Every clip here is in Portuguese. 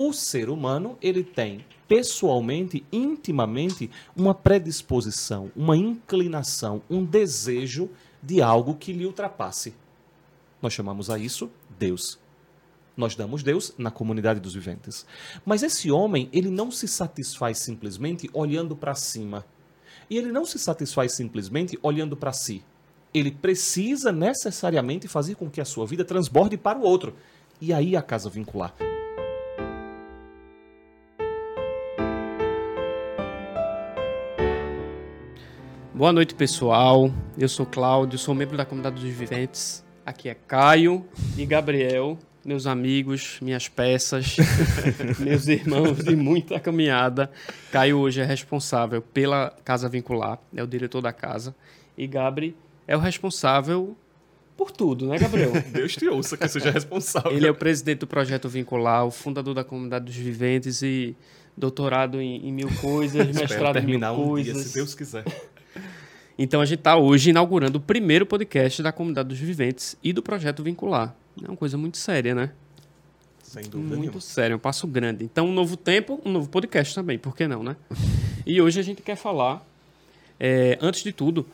O ser humano, ele tem pessoalmente, intimamente, uma predisposição, uma inclinação, um desejo de algo que lhe ultrapasse. Nós chamamos a isso Deus. Nós damos Deus na comunidade dos viventes. Mas esse homem, ele não se satisfaz simplesmente olhando para cima. E ele não se satisfaz simplesmente olhando para si. Ele precisa necessariamente fazer com que a sua vida transborde para o outro. E aí a casa vincular. Boa noite, pessoal. Eu sou Cláudio, sou membro da comunidade dos viventes. Aqui é Caio e Gabriel meus amigos, minhas peças, meus irmãos de muita caminhada. Caio hoje é responsável pela Casa Vincular, é o diretor da casa. E Gabri é o responsável por tudo, né, Gabriel? Deus te ouça que seja responsável. Ele é o presidente do projeto Vincular, o fundador da comunidade dos viventes e doutorado em, em mil coisas, mestrado em mil um coisas. Dia, se Deus quiser. Então a gente está hoje inaugurando o primeiro podcast da comunidade dos viventes e do projeto Vincular. É uma coisa muito séria, né? Sem dúvida Muito nenhuma. sério, é um passo grande. Então, um novo tempo, um novo podcast também, por que não, né? e hoje a gente quer falar, é, antes de tudo,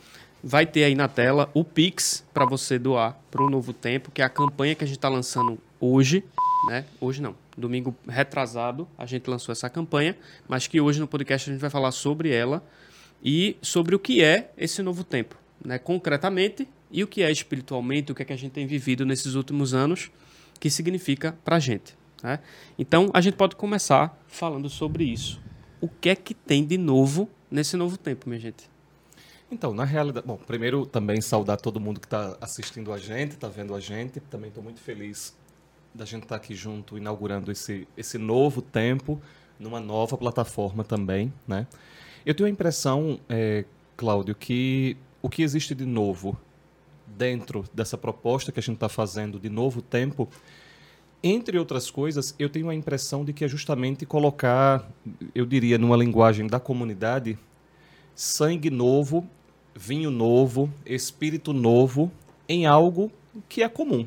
vai ter aí na tela o Pix para você doar para o Novo Tempo, que é a campanha que a gente está lançando hoje, né? Hoje não, domingo retrasado a gente lançou essa campanha, mas que hoje no podcast a gente vai falar sobre ela e sobre o que é esse novo tempo, né? Concretamente e o que é espiritualmente, o que é que a gente tem vivido nesses últimos anos, que significa para a gente. Né? Então, a gente pode começar falando sobre isso. O que é que tem de novo nesse novo tempo, minha gente? Então, na realidade, bom, primeiro também saudar todo mundo que está assistindo a gente, está vendo a gente. Também estou muito feliz da gente estar tá aqui junto, inaugurando esse, esse novo tempo, numa nova plataforma também, né? Eu tenho a impressão, é, Cláudio, que o que existe de novo dentro dessa proposta que a gente está fazendo de novo tempo, entre outras coisas, eu tenho a impressão de que é justamente colocar, eu diria, numa linguagem da comunidade, sangue novo, vinho novo, espírito novo em algo que é comum.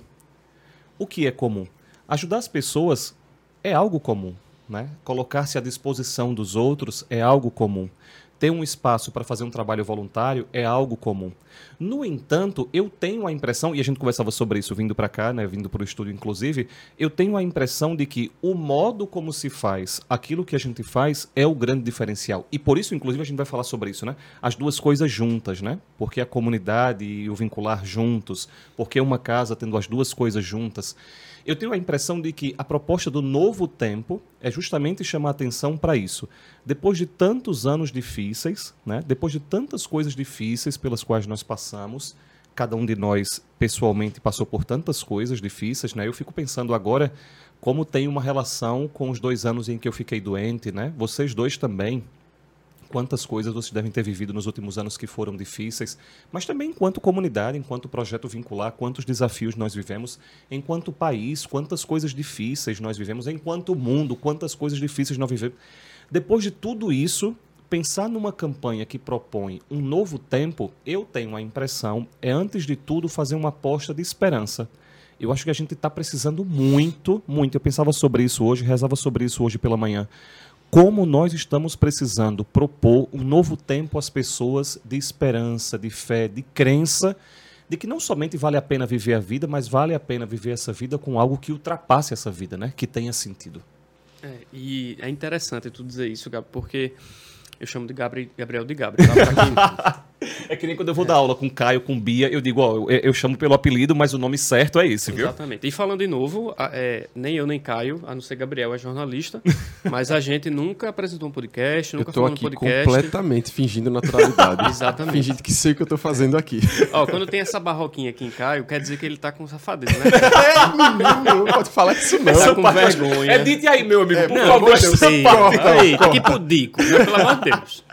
O que é comum? Ajudar as pessoas é algo comum. Né? Colocar-se à disposição dos outros é algo comum ter um espaço para fazer um trabalho voluntário é algo comum. No entanto, eu tenho a impressão, e a gente conversava sobre isso vindo para cá, né, vindo para o estúdio inclusive, eu tenho a impressão de que o modo como se faz aquilo que a gente faz é o grande diferencial. E por isso, inclusive, a gente vai falar sobre isso, né? As duas coisas juntas, né? Porque a comunidade e o vincular juntos, porque uma casa tendo as duas coisas juntas. Eu tenho a impressão de que a proposta do novo tempo é justamente chamar atenção para isso. Depois de tantos anos difíceis, né, depois de tantas coisas difíceis pelas quais nós passamos, cada um de nós pessoalmente passou por tantas coisas difíceis, né? Eu fico pensando agora como tem uma relação com os dois anos em que eu fiquei doente, né? Vocês dois também, quantas coisas vocês devem ter vivido nos últimos anos que foram difíceis, mas também enquanto comunidade, enquanto projeto vincular, quantos desafios nós vivemos, enquanto país, quantas coisas difíceis nós vivemos, enquanto mundo, quantas coisas difíceis nós vivemos. Depois de tudo isso, pensar numa campanha que propõe um novo tempo, eu tenho a impressão, é antes de tudo fazer uma aposta de esperança. Eu acho que a gente está precisando muito, muito. Eu pensava sobre isso hoje, rezava sobre isso hoje pela manhã como nós estamos precisando propor um novo tempo às pessoas de esperança, de fé, de crença, de que não somente vale a pena viver a vida, mas vale a pena viver essa vida com algo que ultrapasse essa vida, né? que tenha sentido. É, e é interessante tu dizer isso, Gabi, porque eu chamo de Gabriel, Gabriel de Gabriel. Tá? é que nem quando eu vou é. dar aula com Caio, com Bia, eu digo, ó, eu, eu, chamo pelo apelido, mas o nome certo é esse, viu? Exatamente. E falando de novo, é, nem eu nem Caio, a não ser Gabriel, é jornalista, mas a gente nunca apresentou um podcast, nunca falou um podcast. completamente fingindo naturalidade. Exatamente. Fingindo que sei o que eu tô fazendo aqui. Ó, quando tem essa barroquinha aqui em Caio, quer dizer que ele tá com safadeza, né? é, não, não pode falar isso não. Tá com vergonha. É dito aí, meu amigo, é, por não, favor. Gostei. Aí, aqui pro Dico, né? pelo amor de Deus.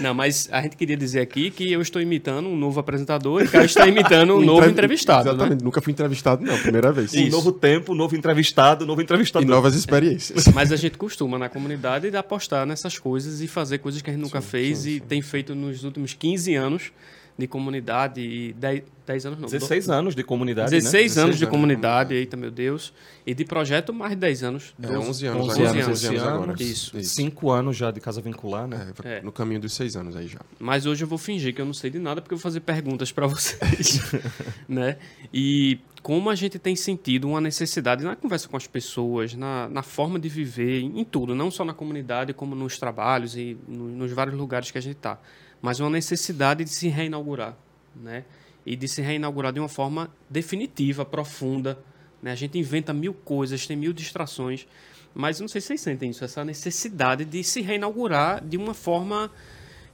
Não, mas a gente queria dizer aqui que eu estou imitando um novo apresentador e o cara está imitando um novo entrevistado. Né? Exatamente, né? nunca fui entrevistado, não, primeira vez. Um novo tempo, novo entrevistado, novo entrevistador. E novas experiências. Mas a gente costuma na comunidade apostar nessas coisas e fazer coisas que a gente nunca sim, fez sim, e sim. tem feito nos últimos 15 anos de comunidade e 10, 10 anos não. 16 anos de comunidade, 16 né? anos 16 de anos, comunidade, eita meu Deus. E de projeto, mais de 10 anos. É, 12, 11 anos, 11 agora, anos 11 anos agora. ano. Isso. Cinco anos já de casa vincular, né? É, É. No caminho dos seis anos aí já. Mas hoje eu vou fingir que eu não sei de nada porque eu vou fazer perguntas para vocês, né? E como a gente tem sentido uma necessidade na conversa com as pessoas, na, na forma de viver, em tudo, não só na comunidade, como nos trabalhos e no- nos vários lugares que a gente está, mas uma necessidade de se reinaugurar, né? E de se reinaugurar de uma forma definitiva, profunda. Né? A gente inventa mil coisas, tem mil distrações, mas não sei se vocês sentem isso, essa necessidade de se reinaugurar de uma forma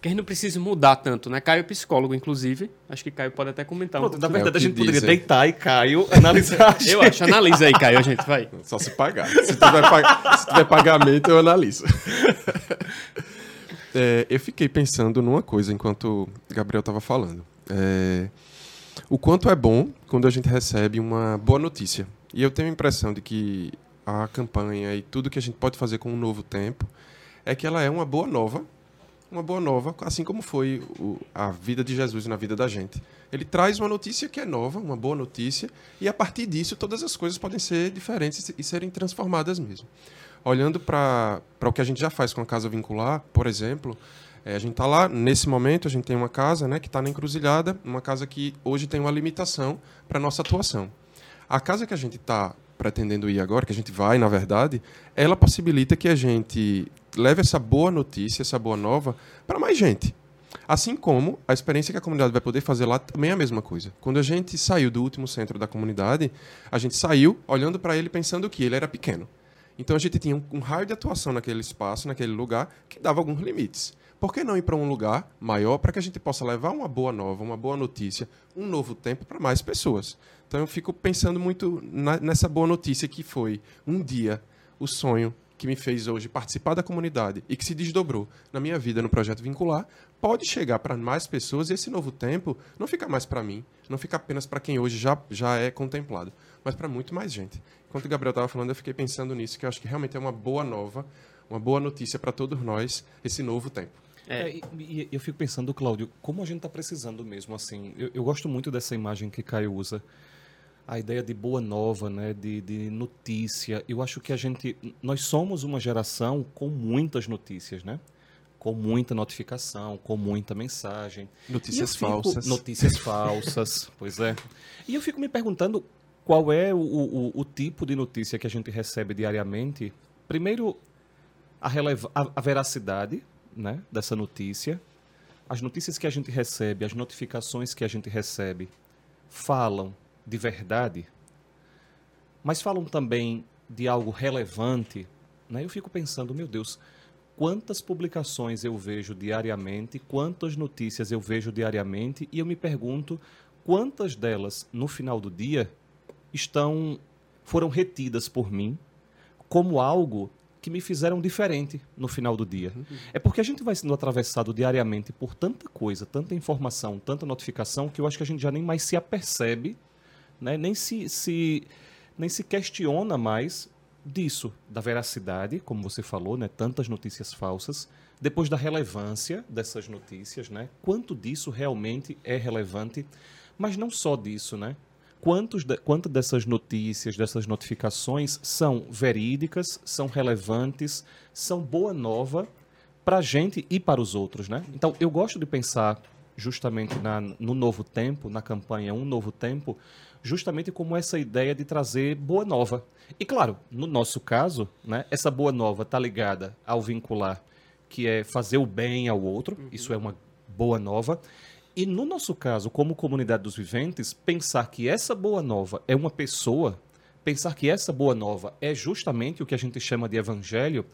que a gente não precisa mudar tanto, né? Caio é psicólogo, inclusive. Acho que Caio pode até comentar um Pronto, na pouquinho. verdade, É a gente poderia dizem. deitar e Caio analisar. a Eu acho. Analisa aí, Caio, a gente vai. Só se pagar. Se tiver, pag- se tiver pagamento, eu analiso. É, eu fiquei pensando numa coisa enquanto o Gabriel estava falando. É, o quanto é bom quando a gente recebe uma boa notícia. E eu tenho a impressão de que a campanha e tudo que a gente pode fazer com um novo tempo é que ela é uma boa nova. Uma boa nova, assim como foi o- a vida de Jesus na vida da gente. Ele traz uma notícia que é nova, uma boa notícia, e a partir disso todas as coisas podem ser diferentes e serem transformadas mesmo. Olhando para o que a gente já faz com a casa vincular, por exemplo, eh, a gente está lá, nesse momento, a gente tem uma casa né, que está na encruzilhada, uma casa que hoje tem uma limitação para nossa atuação. A casa que a gente está pretendendo ir agora, que a gente vai, na verdade, ela possibilita que a gente leve essa boa notícia, essa boa nova, para mais gente. Assim como a experiência que a comunidade vai poder fazer lá também é a mesma coisa. Quando a gente saiu do último centro da comunidade, a gente saiu olhando para ele pensando que ele era pequeno. Então a gente tinha um, raio de atuação naquele espaço, naquele lugar, que dava alguns limites. Por que não ir para um lugar maior para que a gente possa levar uma boa nova, uma boa notícia, um novo tempo para mais pessoas? Então eu fico pensando muito na- nessa boa notícia que foi um dia o sonho que me fez hoje participar da comunidade e que se desdobrou na minha vida no projeto vincular pode chegar para mais pessoas e esse novo tempo não fica mais para mim, não fica apenas para quem hoje já, já é contemplado, mas para muito mais gente. Enquanto o Gabriel estava falando, eu fiquei pensando nisso, que eu acho que realmente é uma boa nova, uma boa notícia para todos nós, esse novo tempo. É, e, e eu fico pensando, Cláudio, como a gente está precisando mesmo, assim. Eu, eu gosto muito dessa imagem que Caio usa. A ideia de boa nova, né, de, de notícia. Eu acho que a gente. Nós somos uma geração com muitas notícias, né? Com muita notificação, com muita mensagem. Notícias fico- falsas. Notícias falsas, pois é. E eu fico me perguntando qual é o, o, o tipo de notícia que a gente recebe diariamente. Primeiro, a, a, a veracidade né, dessa notícia. As notícias que a gente recebe, as notificações que a gente recebe, falam de verdade, mas falam também de algo relevante. Né? Eu fico pensando, meu Deus, quantas publicações eu vejo diariamente, quantas notícias eu vejo diariamente, e eu me pergunto quantas delas, no final do dia, estão foram retidas por mim como algo que me fizeram diferente no final do dia. É porque a gente vai sendo atravessado diariamente por tanta coisa, tanta informação, tanta notificação, que eu acho que a gente já nem mais se apercebe, né? nem, se, se, nem se questiona mais disso, da veracidade, como você falou, né? tantas notícias falsas, depois da relevância dessas notícias, né? quanto disso realmente é relevante, mas não só disso, né? Quantos de, quanto dessas notícias, dessas notificações são verídicas, são relevantes, são boa nova para a gente e para os outros, né? Então, eu gosto de pensar justamente na, no novo tempo, na campanha Um Novo Tempo, justamente como essa ideia de trazer boa nova. E claro, no nosso caso, né, essa boa nova está ligada ao vincular, que é fazer o bem ao outro, isso é uma boa nova. E no nosso caso, como comunidade dos viventes, pensar que essa boa nova é uma pessoa, pensar que essa boa nova é justamente o que a gente chama de evangelho,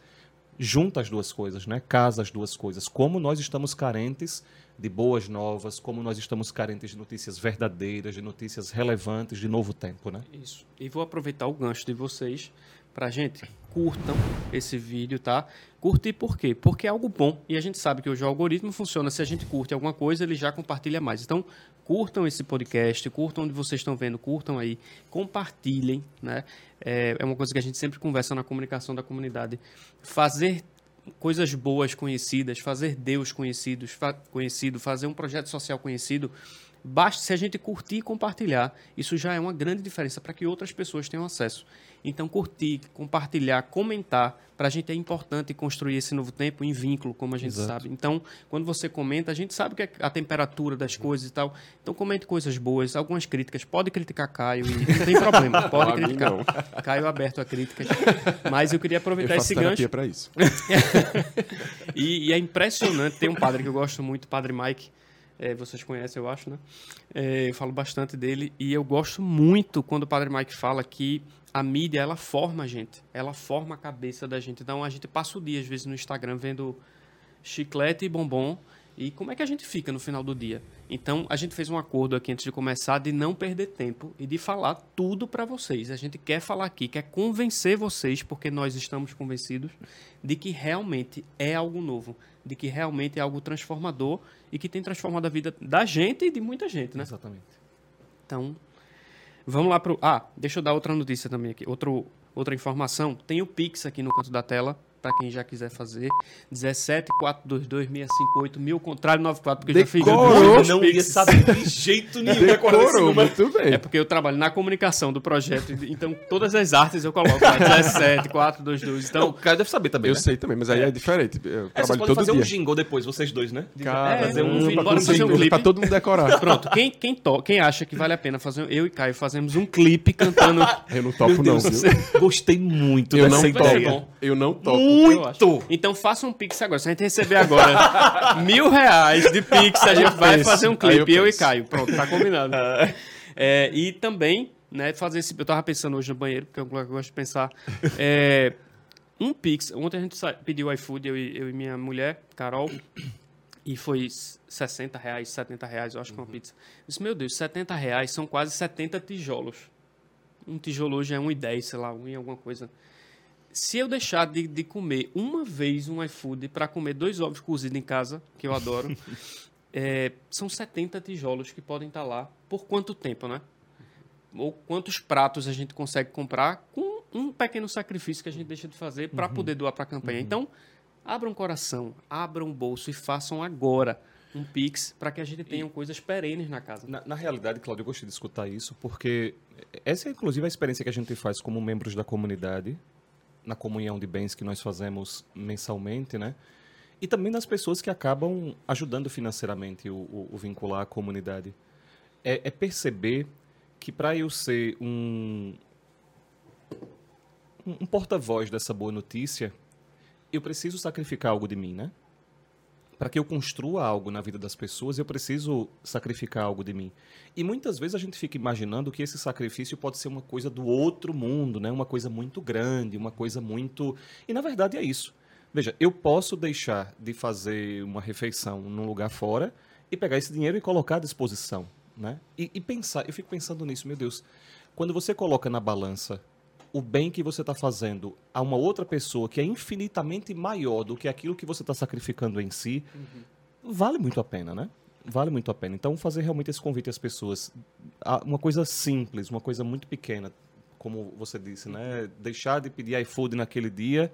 junta as duas coisas, né? Casa as duas coisas. Como nós estamos carentes de boas novas, como nós estamos carentes de notícias verdadeiras, de notícias relevantes de novo tempo, né? Isso. E vou aproveitar o gancho de vocês pra gente curtam esse vídeo, tá? Curtir por quê? Porque é algo bom e a gente sabe que hoje o algoritmo funciona. Se a gente curte alguma coisa, ele já compartilha mais. Então, curtam esse podcast, curtam onde vocês estão vendo, curtam aí, compartilhem, né? É, é uma coisa que a gente sempre conversa na comunicação da comunidade. Fazer coisas boas conhecidas, fazer Deus conhecidos, conhecido, fazer um projeto social conhecido, basta se a gente curtir e compartilhar. Isso já é uma grande diferença para que outras pessoas tenham acesso. Então, curtir, compartilhar, comentar, para a gente é importante construir esse novo tempo em vínculo, como a gente Exato. sabe. Então, quando você comenta, a gente sabe que é a temperatura das coisas e tal. Então, comente coisas boas, algumas críticas. Pode criticar Caio, e não tem problema. Pode A mim criticar. Caio aberto a críticas. Mas eu queria Eu aproveitar faço esse gancho. para isso. E, e é impressionante. Tem um padre que eu gosto muito, o Padre Mike. É, vocês conhecem, eu acho, né? É, eu falo bastante dele. E eu gosto muito quando o Padre Mike fala que a mídia, ela forma a gente. Ela forma a cabeça da gente. Então, a gente passa o dia, às vezes, no Instagram vendo chiclete e bombom. E como é que a gente fica no final do dia? Então, a gente fez um acordo aqui antes de começar de não perder tempo e de falar tudo para vocês. A gente quer falar aqui, quer convencer vocês, porque nós estamos convencidos de que realmente é algo novo, de que realmente é algo transformador e que tem transformado a vida da gente e de muita gente, né? Exatamente. Então, vamos lá pro. Ah, deixa eu dar outra notícia também aqui. Outro, outra informação. Tem o Pix aqui no canto da tela, para quem já quiser fazer. 17422658000, mil contrário 94, porque eu já fiz Decorou. muitos não ia saber de jeito nenhum Decorou, muito bem. É porque eu trabalho na comunicação do projeto, então todas as artes eu coloco lá, 17, 422. Então, o Então, cara deve saber também, Eu né? sei também, mas aí é, diferente. Eu É, vocês trabalho podem todo fazer dia. um jingle depois, vocês dois, né? Cara, fazer um um vídeo, pra bora fazer um clipe. pra todo mundo decorar. pronto, quem, quem, to, quem acha que vale a pena fazer, eu e Caio fazemos um clipe cantando. Eu não topo Meu não, Deus, viu? gostei muito Eu dessa não topo. Eu não topo. Muito! Então faça um Pix agora. Se a gente receber agora mil reais de Pix, a gente vai fazer um clipe, eu eu, e. Caio. Pronto, tá combinado. É, e também, né, fazer esse. Eu tava pensando hoje no banheiro, porque é um lugar que eu gosto de pensar. É, um Pix. Ontem a gente pediu iFood, eu e, eu e minha mulher, Carol. E foi 60 reais, 70 reais, eu acho que é uma pizza. Eu disse, meu Deus, 70 reais são quase 70 tijolos. Um tijolo hoje é 1,10, sei lá, 1 e alguma coisa. Se eu deixar de, de comer uma vez um iFood para comer dois ovos cozidos em casa, que eu adoro, é, são 70 tijolos que podem estar lá. Por quanto tempo, né? Ou quantos pratos a gente consegue comprar com um pequeno sacrifício que a gente deixa de fazer para poder doar para a campanha. Então, abram um coração, abram um bolso e façam agora um Pix para que a gente tenha coisas perenes na casa. Na, na realidade, Claudio, eu gostei de escutar isso, porque essa é inclusive a experiência que a gente faz como membros da comunidade, na comunhão de bens que nós fazemos mensalmente, né? E também das pessoas que acabam ajudando financeiramente o, o- o vincular à comunidade. É, é perceber que para eu ser um, um porta-voz dessa boa notícia, eu preciso sacrificar algo de mim, né? Para que eu construa algo na vida das pessoas, eu preciso sacrificar algo de mim. E muitas vezes a gente fica imaginando que esse sacrifício pode ser uma coisa do outro mundo, né? Uma coisa muito grande, uma coisa muito. E na verdade é isso. Veja, eu posso deixar de fazer uma refeição num lugar fora e pegar esse dinheiro e colocar à disposição, né? E, e pensar, eu fico pensando nisso, meu Deus. Quando você coloca na balança o bem que você está fazendo a uma outra pessoa que é infinitamente maior do que aquilo que você está sacrificando em si, vale muito a pena, né? Vale muito a pena. Então, fazer realmente esse convite às pessoas, uma coisa simples, uma coisa muito pequena, como você disse, né? Deixar de pedir iFood naquele dia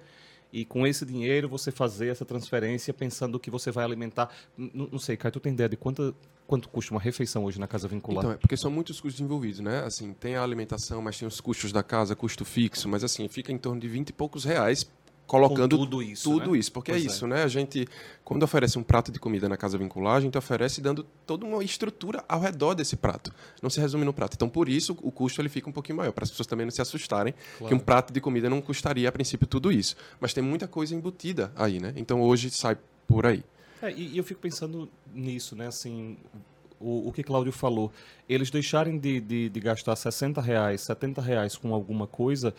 e com esse dinheiro você fazer essa transferência pensando que você vai alimentar. N- não sei, Caio, tu tem ideia de quanto, quanto custa uma refeição hoje na casa vincular? Então, é porque são muitos custos envolvidos, né? Assim, tem a alimentação, mas tem os custos da casa, custo fixo, mas assim, fica em torno de 20 e poucos reais colocando Com tudo isso, tudo né? isso, porque Pois é é. isso, né? A gente, quando oferece um prato de comida na casa vincular, a gente oferece dando toda uma estrutura ao redor desse prato. Não se resume no prato. Então, por isso, o custo ele fica um pouquinho maior, para as pessoas também não se assustarem, que um prato de comida não custaria, a princípio, tudo isso. Mas tem muita coisa embutida aí, né? Então, hoje sai por aí. É, e, e eu fico pensando nisso, né? Assim, o, o que Cláudio falou. Eles deixarem de, de, de gastar 60 reais, 70 reais com alguma coisa,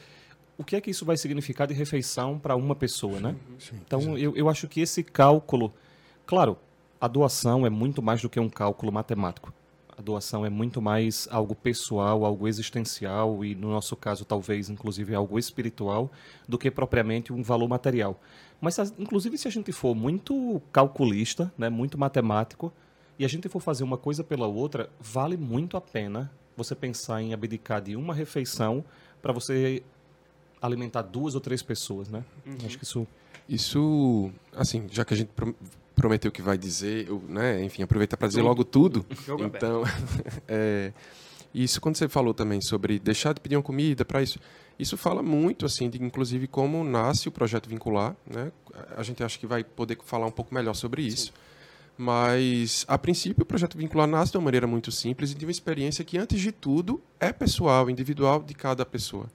o que é que isso vai significar de refeição para uma pessoa, né? Então, eu, eu acho que esse cálculo... Claro, a doação é muito mais do que um cálculo matemático. A doação é muito mais algo pessoal, algo existencial e, no nosso caso, talvez, inclusive, algo espiritual, do que propriamente um valor material. Mas, as- inclusive, se a gente for muito calculista, né, muito matemático, e a gente for fazer uma coisa pela outra, vale muito a pena você pensar em abdicar de uma refeição para você alimentar duas ou três pessoas, né? Acho que isso Isso, assim, já que a gente pro- prometeu que vai dizer, eu, né, enfim, aproveitar para dizer logo tudo. Então, é, isso quando você falou também sobre deixar de pedir uma comida para isso, isso fala muito, assim, de inclusive como nasce o projeto vincular, né? A gente acha que vai poder falar um pouco melhor sobre isso. Mas, a princípio, o projeto vincular nasce de uma maneira muito simples e de uma experiência que, antes de tudo, é pessoal, individual de cada pessoa.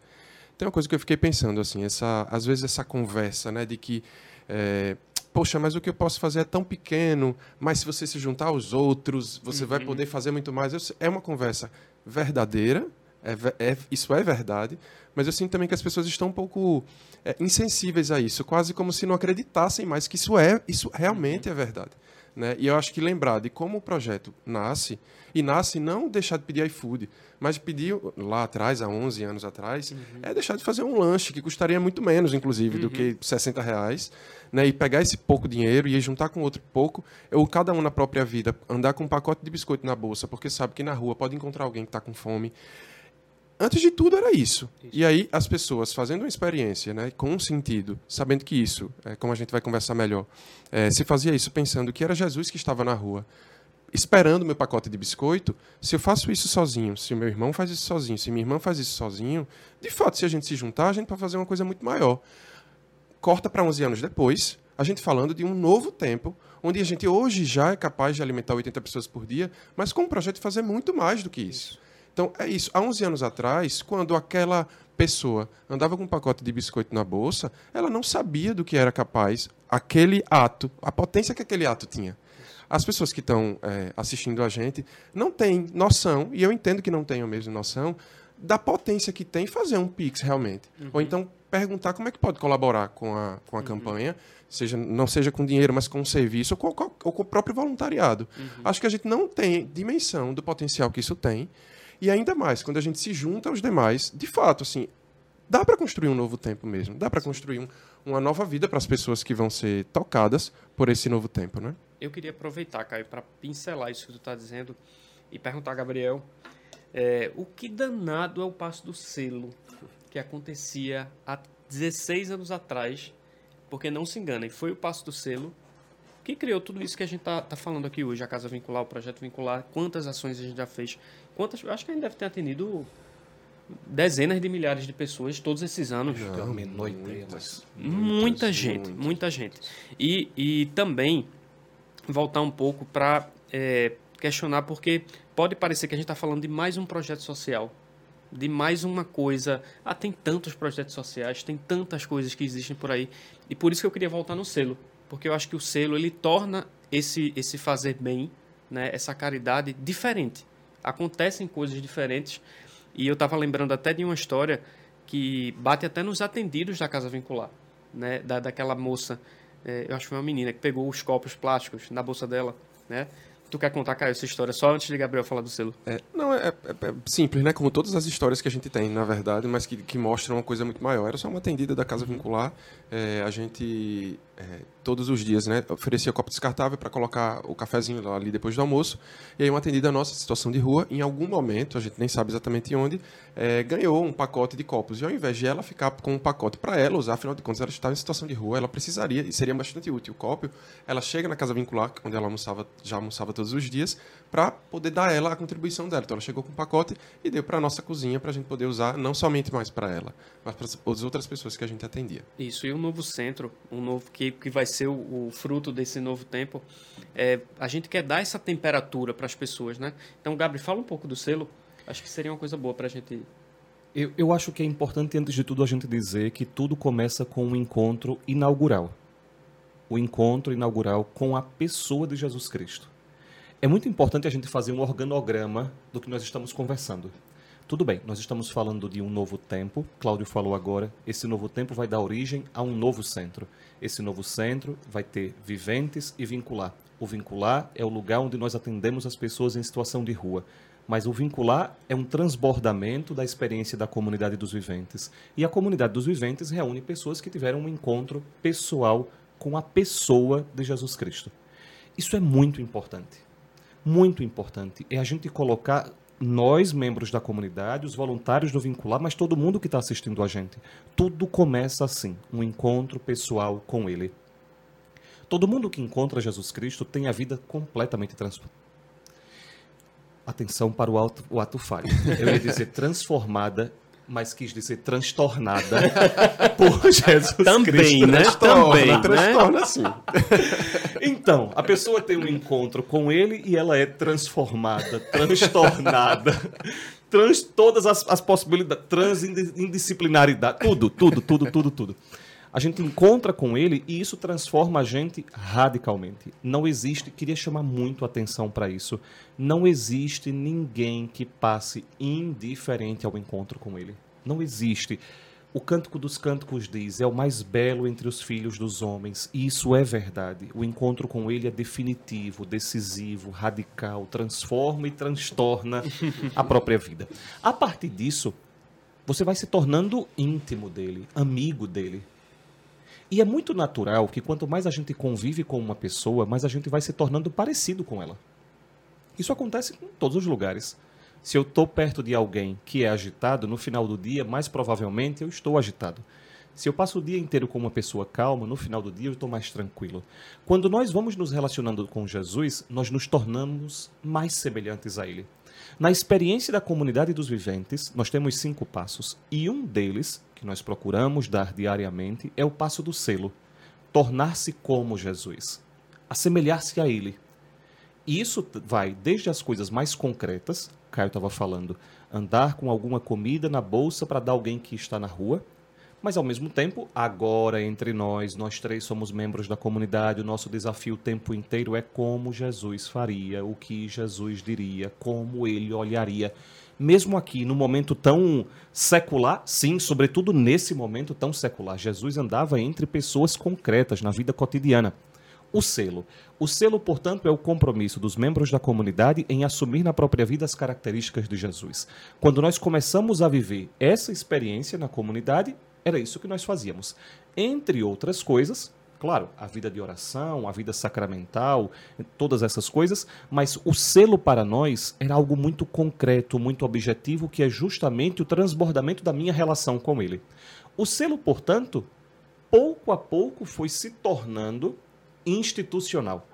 Tem uma coisa que eu fiquei pensando, assim, essa, às vezes essa conversa, né, de que, é, poxa, mas o que eu posso fazer é tão pequeno, mas se você se juntar aos outros, você vai poder fazer muito mais. É uma conversa verdadeira, é é- isso é verdade, mas eu sinto também que as pessoas estão um pouco é, insensíveis a isso, quase como se não acreditassem mais que isso é, isso realmente é verdade. Né? E eu acho que lembrar de como o projeto nasce, e nasce não deixar de pedir iFood, mas de pedir lá atrás, há 11 anos atrás, é deixar de fazer um lanche que custaria muito menos, inclusive, do que 60 reais, né? e pegar esse pouco dinheiro e juntar com outro pouco, ou cada um na própria vida, andar com um pacote de biscoito na bolsa, porque sabe que na rua pode encontrar alguém que está com fome. Antes de tudo era isso. E aí as pessoas fazendo uma experiência, né, com um sentido, sabendo que isso, é, como a gente vai conversar melhor, é, se fazia isso pensando que era Jesus que estava na rua, esperando meu pacote de biscoito, se eu faço isso sozinho, se o meu irmão faz isso sozinho, se minha irmã faz isso sozinho, de fato, se a gente se juntar, a gente pode fazer uma coisa muito maior. Corta para 11 anos depois, a gente falando de um novo tempo, onde a gente hoje já é capaz de alimentar 80 pessoas por dia, mas com um projeto de fazer muito mais do que isso. Então, é isso. Há 11 anos atrás, quando aquela pessoa andava com um pacote de biscoito na bolsa, ela não sabia do que era capaz aquele ato, a potência que aquele ato tinha. As pessoas que estão é, assistindo a gente não têm noção, e eu entendo que não tenham mesmo noção, da potência que tem fazer um Pix realmente. Ou então perguntar como é que pode colaborar com a, com a campanha, seja, não seja com dinheiro, mas com um serviço ou com, ou com o próprio voluntariado. Acho que a gente não tem dimensão do potencial que isso tem. E ainda mais, quando a gente se junta aos demais, de fato, assim, dá para construir um novo tempo mesmo. Dá para construir um- uma nova vida para as pessoas que vão ser tocadas por esse novo tempo, né? Eu queria aproveitar, Caio, para pincelar isso que tu está dizendo e perguntar a Gabriel é, o que danado é o passo do selo que acontecia há 16 anos atrás, porque não se enganem, foi o passo do selo que criou tudo isso que a gente está tá falando aqui hoje, a Casa Vincular, o Projeto Vincular, quantas ações a gente já fez, quantas, eu acho que a gente deve ter atendido dezenas de milhares de pessoas todos esses anos. menor ideia, mas Muita gente, muitas. muita gente. E, e também voltar um pouco para questionar, porque pode parecer que a gente está falando de mais um projeto social, de mais uma coisa. Ah, tem tantos projetos sociais, tem tantas coisas que existem por aí. E por isso que eu queria voltar no selo, porque eu acho que o selo ele torna esse, esse fazer bem, né, essa caridade diferente. Acontecem coisas diferentes. E eu estava lembrando até de uma história que bate até nos atendidos da casa vincular, né? Da, daquela moça, é, eu acho que foi uma menina que pegou os copos plásticos na bolsa dela, né? Tu quer contar, Caio, essa história só antes de Gabriel falar do selo? É, não, é, é- é simples, né? Como todas as histórias que a gente tem, na verdade, mas que, que mostram uma coisa muito maior. Era só uma atendida da Casa Vincular. É, a gente, é, todos os dias, né, oferecia copo descartável para colocar o cafezinho lá ali depois do almoço. E aí uma atendida nossa, situação de rua, em algum momento, a gente nem sabe exatamente onde, é, ganhou um pacote de copos. E ao invés de ela ficar com um pacote para ela usar, afinal de contas, ela estava em situação de rua, ela precisaria, e seria bastante útil o copo. Ela chega na Casa Vincular, onde ela almoçava, já almoçava todos os dias, para poder dar a ela a contribuição dela. Então ela chegou com um pacote e deu para a nossa cozinha para a gente poder usar, não somente mais para ela, mas para as outras pessoas que a gente atendia. Isso, e o novo centro, um novo que, que vai ser o, o fruto desse novo tempo, é, a gente quer dar essa temperatura para as pessoas, né? Então, Gabriel, fala um pouco do selo. Acho que seria uma coisa boa para a gente. Eu, eu acho que é importante, antes de tudo, a gente dizer que tudo começa com um encontro inaugural. O encontro inaugural com a pessoa de Jesus Cristo. É muito importante a gente fazer um organograma do que nós estamos conversando. Tudo bem, nós estamos falando de um novo tempo, Cláudio falou agora, esse novo tempo vai dar origem a um novo centro. Esse novo centro vai ter viventes e vincular. O vincular é o lugar onde nós atendemos as pessoas em situação de rua. Mas o vincular é um transbordamento da experiência da comunidade dos viventes. E a comunidade dos viventes reúne pessoas que tiveram um encontro pessoal com a pessoa de Jesus Cristo. Isso é muito importante. Muito importante. É a gente colocar nós, membros da comunidade, os voluntários do Vincular, mas todo mundo que está assistindo a gente. Tudo começa assim, um encontro pessoal com Ele. Todo mundo que encontra Jesus Cristo tem a vida completamente transformada. Atenção para o, alto, o ato falho. Eu ia dizer transformada, mas quis dizer transtornada por Jesus Também, Cristo. né? Transtorna, Também, né? transtorna sim. Então, a pessoa tem um encontro com ele e ela é transformada, transtornada, trans, todas as, as possibilidades, transindisciplinaridade, tudo, tudo, tudo, tudo, tudo. A gente encontra com ele e isso transforma a gente radicalmente. Não existe, queria chamar muito atenção para isso, não existe ninguém que passe indiferente ao encontro com ele. Não existe. O Cântico dos Cânticos diz: é o mais belo entre os filhos dos homens. E isso é verdade. O encontro com ele é definitivo, decisivo, radical, transforma e transtorna a própria vida. A partir disso, você vai se tornando íntimo dele, amigo dele. E é muito natural que quanto mais a gente convive com uma pessoa, mais a gente vai se tornando parecido com ela. Isso acontece em todos os lugares. Se eu estou perto de alguém que é agitado, no final do dia, mais provavelmente eu estou agitado. Se eu passo o dia inteiro com uma pessoa calma, no final do dia eu estou mais tranquilo. Quando nós vamos nos relacionando com Jesus, nós nos tornamos mais semelhantes a Ele. Na experiência da comunidade dos viventes, nós temos cinco passos, e um deles, que nós procuramos dar diariamente, é o passo do selo tornar-se como Jesus, assemelhar-se a Ele. E isso vai desde as coisas mais concretas, Caio estava falando, andar com alguma comida na bolsa para dar alguém que está na rua, mas ao mesmo tempo, agora entre nós, nós três somos membros da comunidade, o nosso desafio o tempo inteiro é como Jesus faria, o que Jesus diria, como ele olharia. Mesmo aqui, no momento tão secular, sim, sobretudo nesse momento tão secular, Jesus andava entre pessoas concretas na vida cotidiana. O selo. O selo, portanto, é o compromisso dos membros da comunidade em assumir na própria vida as características de Jesus. Quando nós começamos a viver essa experiência na comunidade, era isso que nós fazíamos. Entre outras coisas, claro, a vida de oração, a vida sacramental, todas essas coisas, mas o selo para nós era algo muito concreto, muito objetivo, que é justamente o transbordamento da minha relação com ele. O selo, portanto, pouco a pouco foi se tornando institucional.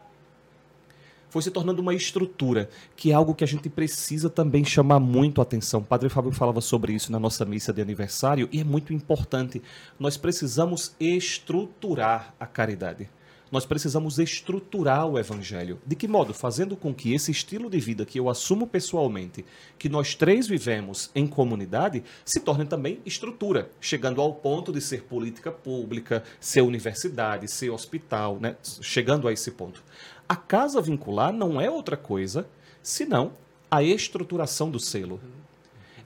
Foi se tornando uma estrutura, que é algo que a gente precisa também chamar muito a atenção. O Padre Fábio falava sobre isso na nossa missa de aniversário e é muito importante. Nós precisamos estruturar a caridade. Nós precisamos estruturar o evangelho. De que modo? Fazendo com que esse estilo de vida que eu assumo pessoalmente, que nós três vivemos em comunidade, se torne também estrutura, chegando ao ponto de ser política pública, ser universidade, ser hospital, né? chegando a esse ponto. A casa vincular não é outra coisa senão a estruturação do selo.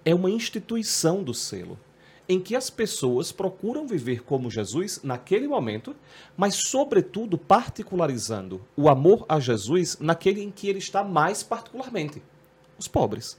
É uma instituição do selo em que as pessoas procuram viver como Jesus naquele momento, mas, sobretudo, particularizando o amor a Jesus naquele em que ele está mais particularmente: os pobres,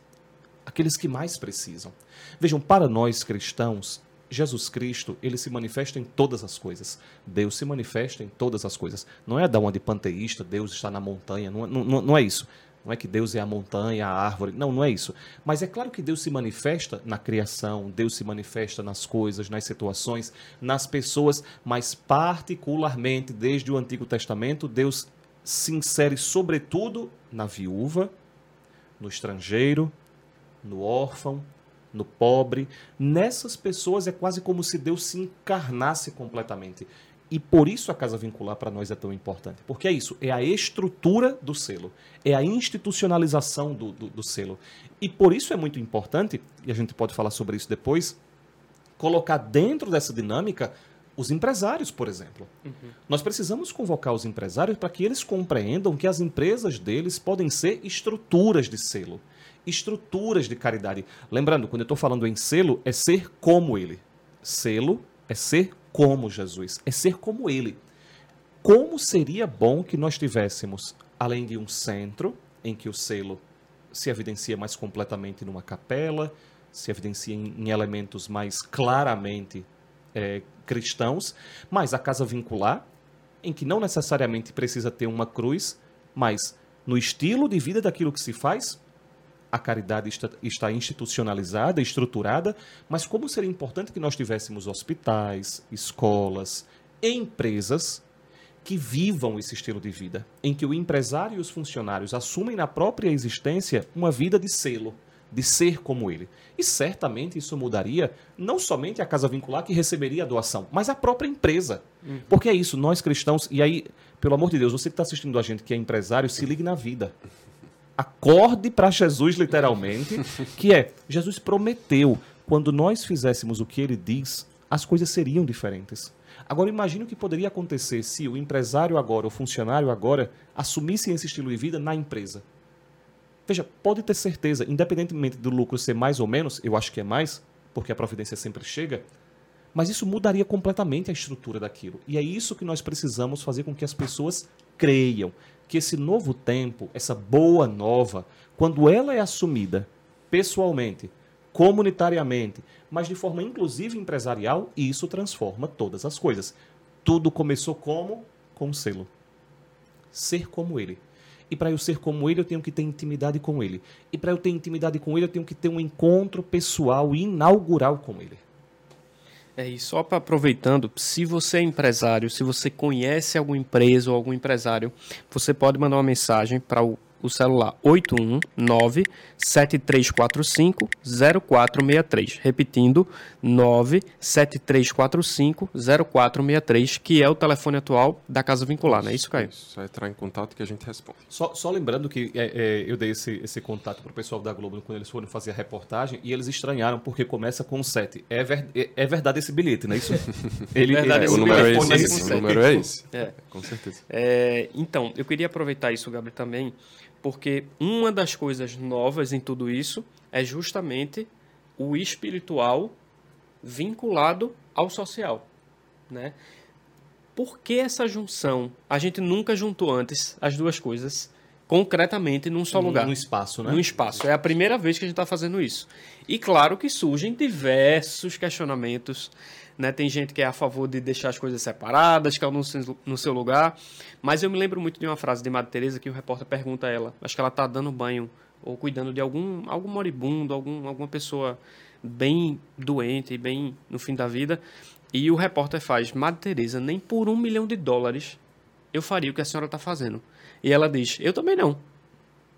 aqueles que mais precisam. Vejam, para nós cristãos, Jesus Cristo, ele se manifesta em todas as coisas. Deus se manifesta em todas as coisas. Não é da onde panteísta, Deus está na montanha, não, não, não é isso. Não é que Deus é a montanha, a árvore. Não, não é isso. Mas é claro que Deus se manifesta na criação, Deus se manifesta nas coisas, nas situações, nas pessoas, mas particularmente desde o Antigo Testamento, Deus se insere sobretudo na viúva, no estrangeiro, no órfão, no pobre. Nessas pessoas é quase como se Deus se encarnasse completamente. E por isso a casa vincular para nós é tão importante. Porque é isso, é a estrutura do selo, é a institucionalização do, do, do, selo. E por isso é muito importante, e a gente pode falar sobre isso depois, colocar dentro dessa dinâmica os empresários, por exemplo. Uhum. Nós precisamos convocar os empresários para que eles compreendam que as empresas deles podem ser estruturas de selo, estruturas de caridade. Lembrando, quando eu estou falando em selo, é ser como ele. Selo é ser como Jesus, é ser como ele. Como seria bom que nós tivéssemos, além de um centro em que o selo se evidencia mais completamente numa capela, se evidencia em, em elementos mais claramente é, cristãos, mas a casa vincular, em que não necessariamente precisa ter uma cruz, mas no estilo de vida daquilo que se faz, a caridade está, institucionalizada, estruturada, mas como seria importante que nós tivéssemos hospitais, escolas, empresas que vivam esse estilo de vida, em que o empresário e os funcionários assumem na própria existência uma vida de selo, de ser como ele. E certamente isso mudaria não somente a casa vincular que receberia a doação, mas a própria empresa. Uhum. Porque é isso, nós cristãos, e aí, pelo amor de Deus, você que está assistindo a gente que é empresário, se ligue na vida. Acorde para Jesus, literalmente, que é, Jesus prometeu, quando nós fizéssemos o que ele diz, as coisas seriam diferentes. Agora imagine o que poderia acontecer se o empresário agora, o funcionário agora, assumisse esse estilo de vida na empresa. Veja, pode ter certeza, independentemente do lucro ser mais ou menos, eu acho que é mais, porque a providência sempre chega, mas isso mudaria completamente a estrutura daquilo. E é isso que nós precisamos fazer com que as pessoas creiam que esse novo tempo, essa boa nova, quando ela é assumida pessoalmente, comunitariamente, mas de forma inclusive empresarial, isso transforma todas as coisas. Tudo começou como? Com o selo. Ser como ele. E para eu ser como ele, eu tenho que ter intimidade com ele. E para eu ter intimidade com ele, eu tenho que ter um encontro pessoal e inaugural com ele. É, e só para aproveitando, se você é empresário, se você conhece alguma empresa ou algum empresário, você pode mandar uma mensagem para o o celular 819-7345-0463. Repetindo, 97345-0463, que é o telefone atual da Casa Vincular, não é isso, Caio? Só entrar em contato que a gente responde. Só, só lembrando que é, é, eu dei esse, esse contato para o pessoal da Globo quando eles foram fazer a reportagem e eles estranharam porque começa com 7. É, ver, é, é verdade esse bilhete, não é isso? Ele, verdade, é, o número é esse. O número é esse. É. Com certeza. É, então, eu queria aproveitar isso, Gabriel, também porque uma das coisas novas em tudo isso é justamente o espiritual vinculado ao social, né? Por que essa junção? A gente nunca juntou antes as duas coisas concretamente num só lugar. Num espaço, né? Num espaço. É a primeira vez que a gente está fazendo isso. E claro que surgem diversos questionamentos né? Tem gente que é a favor de deixar as coisas separadas, cada um no seu lugar. Mas eu me lembro muito de uma frase de Madre Teresa que o repórter pergunta a ela. Acho que ela está dando banho ou cuidando de algum, algum moribundo, algum, alguma pessoa bem doente e bem no fim da vida. E o repórter faz, Madre Teresa, nem por um milhão de dólares eu faria o que a senhora está fazendo. E ela diz, eu também não.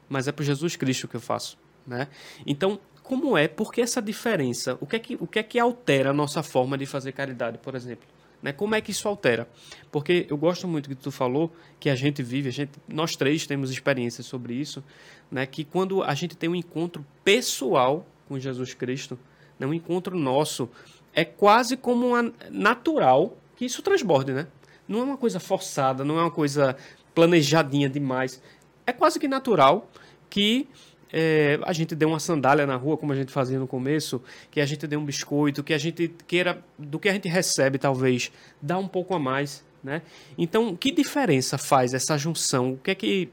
Mas é por Jesus Cristo que eu faço. Né? Então, como é, por que essa diferença? O que é que, o que, é que altera a nossa forma de fazer caridade, por exemplo? Né? Como é que isso altera? Porque eu gosto muito que tu falou que a gente vive, a gente, nós três temos experiências sobre isso, né? que quando a gente tem um encontro pessoal com Jesus Cristo, né? um encontro nosso, é quase como uma, natural que isso transborde, né? Não é uma coisa forçada, não é uma coisa planejadinha demais. É quase que natural que é, a gente dê uma sandália na rua, como a gente fazia no começo, que a gente dê um biscoito, que a gente queira, do que a gente recebe, talvez, dar um pouco a mais, né? Então, que diferença faz essa junção? O que é que...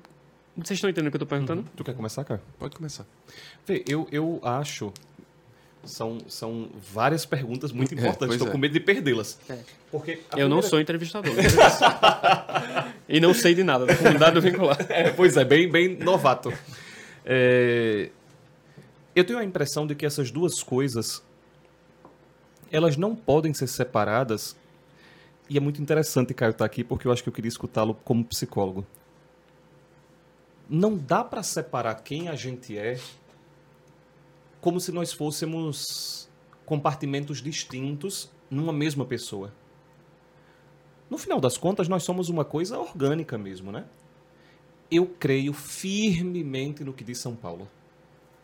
Vocês estão entendendo o que eu estou perguntando? Uhum. Tu quer começar, cara? Pode começar. Vê, eu, eu acho... São, são várias perguntas muito é, importantes. Estou é. com medo de perdê-las. É. Porque eu primeira... não sou entrevistador. e não sei de nada da comunidade vincular. É, pois é, bem, bem novato. É... Eu tenho a impressão de que essas duas coisas elas não podem ser separadas. E é muito interessante Caio estar aqui porque eu acho que eu queria escutá-lo como psicólogo. Não dá para separar quem a gente é como se nós fôssemos compartimentos distintos numa mesma pessoa. No final das contas, nós somos uma coisa orgânica mesmo, né? Eu creio firmemente no que diz São Paulo.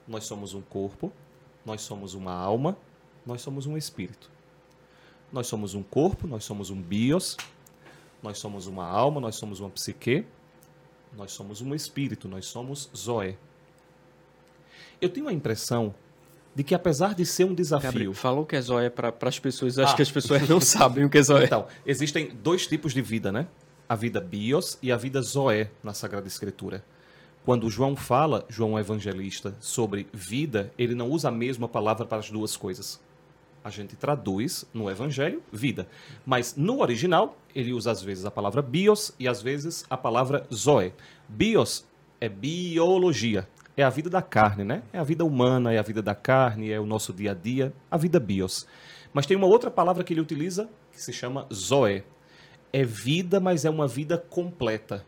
Nós somos um corpo, nós somos uma alma, nós somos um espírito. Nós somos um corpo, nós somos um bios, nós somos uma alma, nós somos uma psique, nós somos um espírito, nós somos Zoé. Eu tenho a impressão de que apesar de ser um desafio... Gabriel, falou que é Zoé para as pessoas, acho ah. que as pessoas não sabem o que é Zoé. Então, existem dois tipos de vida, né? A vida bios e a vida zoé na Sagrada Escritura. Quando João fala, João evangelista, sobre vida, ele não usa a mesma palavra para as duas coisas. A gente traduz no evangelho vida, mas no original ele usa às vezes a palavra bios e às vezes a palavra zoé. Bios é biologia, é a vida da carne, né? É a vida humana, é a vida da carne, é o nosso dia a dia, a vida bios. Mas tem uma outra palavra que ele utiliza que se chama zoe. É vida, mas é uma vida completa.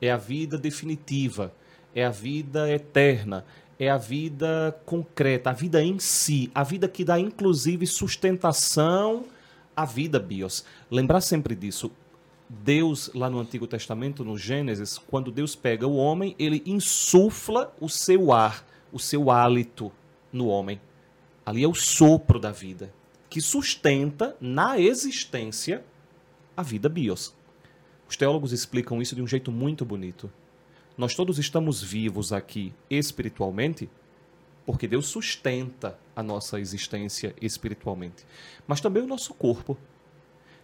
É a vida definitiva, é a vida eterna, é a vida concreta, a vida em si, a vida que dá inclusive sustentação à vida bios. Lembrar sempre disso. Deus, lá no Antigo Testamento, no Gênesis, quando Deus pega o homem, ele insufla o seu ar, o seu hálito no homem. Ali é o sopro da vida, que sustenta na existência a vida bios. Os teólogos explicam isso de um jeito muito bonito. Nós todos estamos vivos aqui espiritualmente porque Deus sustenta a nossa existência espiritualmente, mas também o nosso corpo.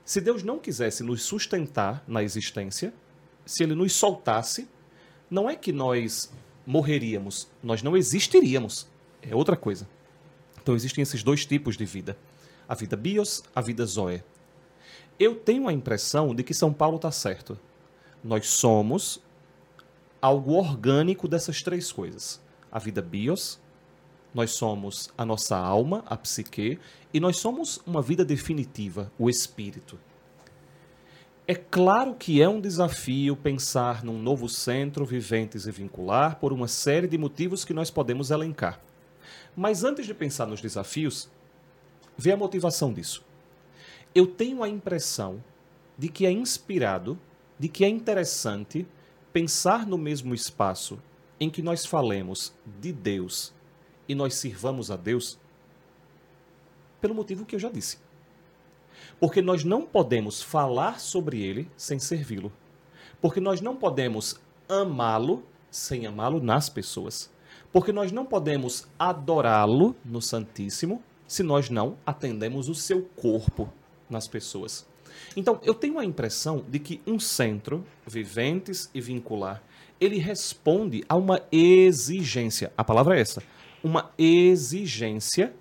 Se Deus não quisesse nos sustentar na existência, se ele nos soltasse, não é que nós morreríamos, nós não existiríamos. É outra coisa. Então existem esses dois tipos de vida: a vida bios, a vida zoe. Eu tenho a impressão de que São Paulo está certo. Nós somos algo orgânico dessas três coisas: a vida bios, nós somos a nossa alma, a psique, e nós somos uma vida definitiva, o espírito. É claro que é um desafio pensar num novo centro viventes e vincular por uma série de motivos que nós podemos elencar. Mas antes de pensar nos desafios, vê a motivação disso. Eu tenho a impressão de que é inspirado, de que é interessante pensar no mesmo espaço em que nós falemos de Deus e nós sirvamos a Deus pelo motivo que eu já disse. Porque nós não podemos falar sobre ele sem servi-lo. Porque nós não podemos amá-lo sem amá-lo nas pessoas. Porque nós não podemos adorá-lo no Santíssimo se nós não atendemos o seu corpo nas pessoas. Então, eu tenho a impressão de que um centro, viventes e vincular, ele responde a uma exigência. A palavra é essa. Uma exigência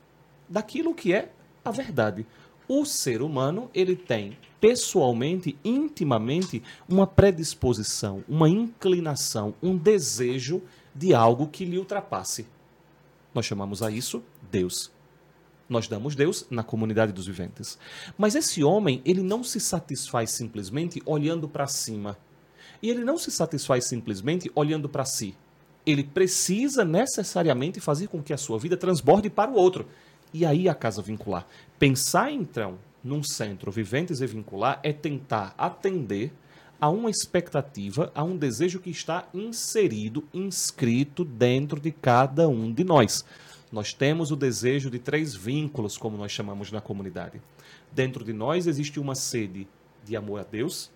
daquilo que é a verdade. O ser humano, ele tem pessoalmente, intimamente, uma predisposição, uma inclinação, um desejo de algo que lhe ultrapasse. Nós chamamos a isso Deus. Nós damos Deus na comunidade dos viventes. Mas esse homem, ele não se satisfaz simplesmente olhando para cima. E ele não se satisfaz simplesmente olhando para si. Ele precisa necessariamente fazer com que a sua vida transborde para o outro. E aí a casa vincular. Pensar então num centro viventes e vincular é tentar atender a uma expectativa, a um desejo que está inserido, inscrito dentro de cada um de nós. Nós temos o desejo de três vínculos, como nós chamamos na comunidade. Dentro de nós existe uma sede de amor a Deus,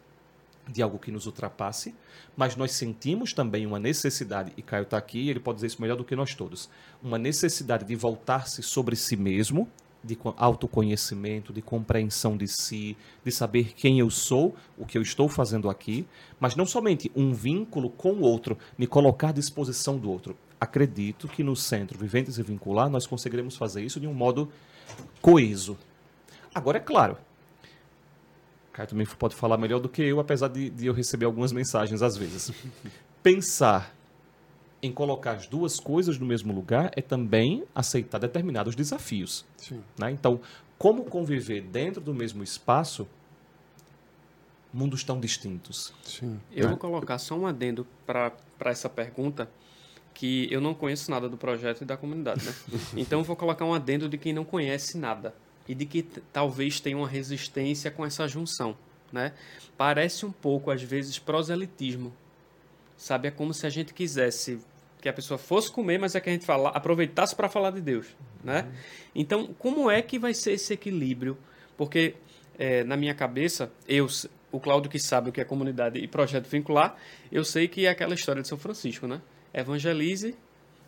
de algo que nos ultrapasse, mas nós sentimos também uma necessidade, e Caio está aqui, ele pode dizer isso melhor do que nós todos, uma necessidade de voltar-se sobre si mesmo, de autoconhecimento, de compreensão de si, de saber quem eu sou, o que eu estou fazendo aqui, mas não somente um vínculo com o outro, me colocar à disposição do outro acredito que no centro Viventes e Vincular nós conseguiremos fazer isso de um modo coeso. Agora, é claro, Caio também pode falar melhor do que eu, apesar de, de eu receber algumas mensagens às vezes. Pensar em colocar as duas coisas no mesmo lugar é também aceitar determinados desafios. Né? Então, como conviver dentro do mesmo espaço mundos tão distintos? Sim. Eu né? vou colocar só um adendo para essa pergunta que eu não conheço nada do projeto e da comunidade, né? Então vou colocar um adendo de quem não conhece nada e de que talvez tenha uma resistência com essa junção, né? Parece um pouco às vezes proselitismo. Sabe, é como se a gente quisesse que a pessoa fosse comer, mas é que a gente fala, aproveitasse para falar de Deus, né? Então, como é que vai ser esse equilíbrio? Porque é, na minha cabeça, eu, o Cláudio que sabe o que é comunidade e projeto vincular, eu sei que é aquela história de São Francisco, né? Evangelize.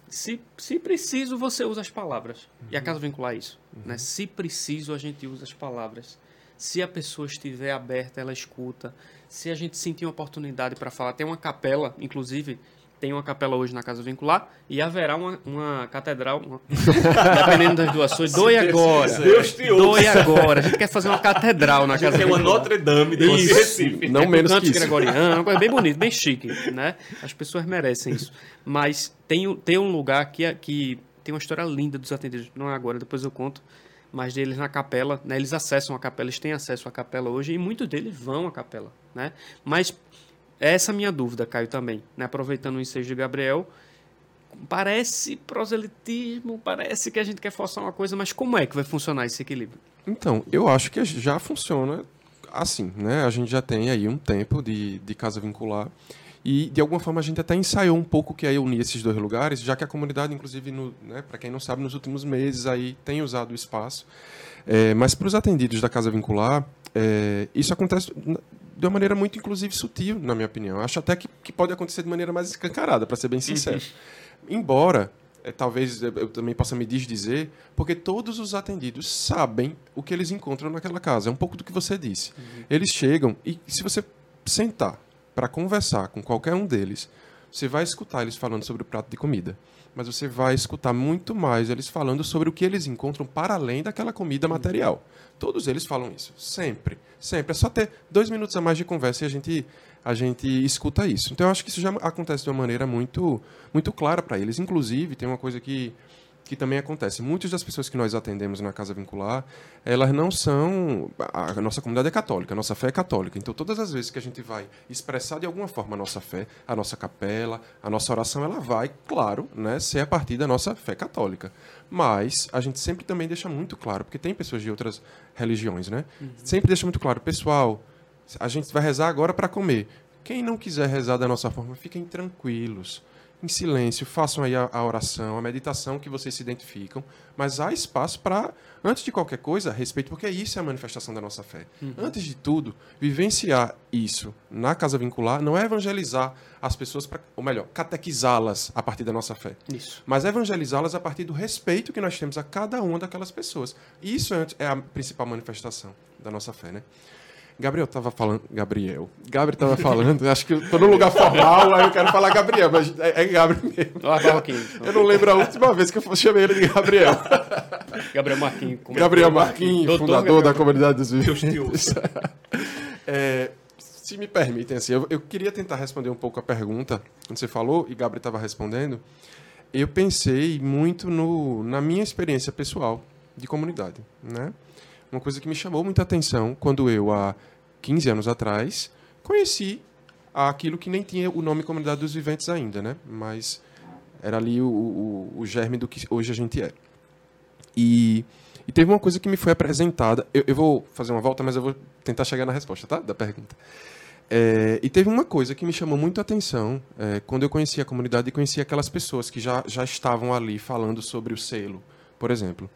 Se, se preciso, você usa as palavras. Uhum. E a casa vincular isso. Uhum. Né? Se preciso, a gente usa as palavras. Se a pessoa estiver aberta, ela escuta. Se a gente sentir uma oportunidade para falar, tem uma capela, inclusive, tem uma capela hoje na Casa Vincular e haverá uma, uma catedral, uma... dependendo das doações, doe agora. Deus te ouça. Doe agora. A gente quer fazer uma catedral na Casa Tem uma Vincular. Notre Dame de Isso. Recife. Não É, menos que isso. gregorianos, uma coisa bem bonita, bem chique, né? As pessoas merecem isso. Mas tem, um- tem um lugar que, é- que tem uma história linda dos atendidos, não é agora, depois eu conto, mas deles na capela, né? Eles acessam a capela, eles têm acesso à capela hoje e muitos deles vão à capela, né? Mas essa é minha dúvida, Caio, também, né? Aproveitando o ensejo de Gabriel, parece proselitismo, parece que a gente quer forçar uma coisa, mas como é que vai funcionar esse equilíbrio? Então, eu acho que já funciona assim, né? A gente já tem aí um tempo de, de casa vincular e, de alguma forma, a gente até ensaiou um pouco que é unir esses dois lugares, já que a comunidade, inclusive, né, para quem não sabe, nos últimos meses aí tem usado o espaço. É, mas para os atendidos da casa vincular, é, isso acontece de uma maneira muito, inclusive, sutil, na minha opinião. Acho até que, que pode acontecer de maneira mais escancarada, para ser bem sincero. Embora, eh, talvez eu eu também possa me desdizer, porque todos os atendidos sabem o que eles encontram naquela casa. É um pouco do que você disse. Eles chegam e se você sentar para conversar com qualquer um deles, você vai escutar eles falando sobre o prato de comida. Mas você vai escutar muito mais eles falando sobre o que eles encontram para além daquela comida material. Todos eles falam isso. Sempre. Sempre. É só ter dois minutos a mais de conversa e a gente, a gente escuta isso. Então eu acho que isso já acontece de uma maneira muito, muito clara para eles. Inclusive, tem uma coisa que, que também acontece. Muitas das pessoas que nós atendemos na Casa Vincular, elas não são. A nossa comunidade é católica, a nossa fé é católica. Então, todas as vezes que a gente vai expressar de alguma forma a nossa fé, a nossa capela, a nossa oração, ela vai, claro, né, ser a partir da nossa fé católica. Mas a gente sempre também deixa muito claro, porque tem pessoas de outras religiões, né? Sempre deixa muito claro, pessoal, a gente vai rezar agora para comer. Quem não quiser rezar da nossa forma, fiquem tranquilos em silêncio, façam aí a, a oração, a meditação que vocês se identificam, mas há espaço para, antes de qualquer coisa, respeito, porque isso é a manifestação da nossa fé. Antes de tudo, vivenciar isso na casa vincular não é evangelizar as pessoas, pra, ou melhor, catequizá-las a partir da nossa fé Isso. mas evangelizá-las a partir do respeito que nós temos a cada uma daquelas pessoas. E isso é é a principal manifestação da nossa fé, né? Gabriel estava falando. Gabriel. Gabriel estava falando. acho que eu tô num lugar formal, aí eu quero falar Gabriel, mas é, é Gabriel mesmo. Eu não lembro a última vez que eu chamei ele de Gabriel. Gabriel Marquinhos. é Gabriel que? Marquinhos, Doutor fundador Gabriel da comunidade dos viventes. É, se me permitem, assim, eu, eu queria tentar responder um pouco a pergunta quando você falou e Gabriel estava respondendo. Eu pensei muito no, na minha experiência pessoal de comunidade, né? Uma coisa que me chamou muita atenção quando eu, há 15 anos atrás, conheci aquilo que nem tinha o nome Comunidade dos Viventes ainda, né? Mas era ali o, o, o germe do que hoje a gente é. E, e teve uma coisa que me foi apresentada. Eu, eu vou fazer uma volta, mas eu vou tentar chegar na resposta, tá? Da pergunta. É, e teve uma coisa que me chamou muito a atenção é, quando eu conheci a comunidade e conheci aquelas pessoas que já, já estavam ali falando sobre o selo, por exemplo.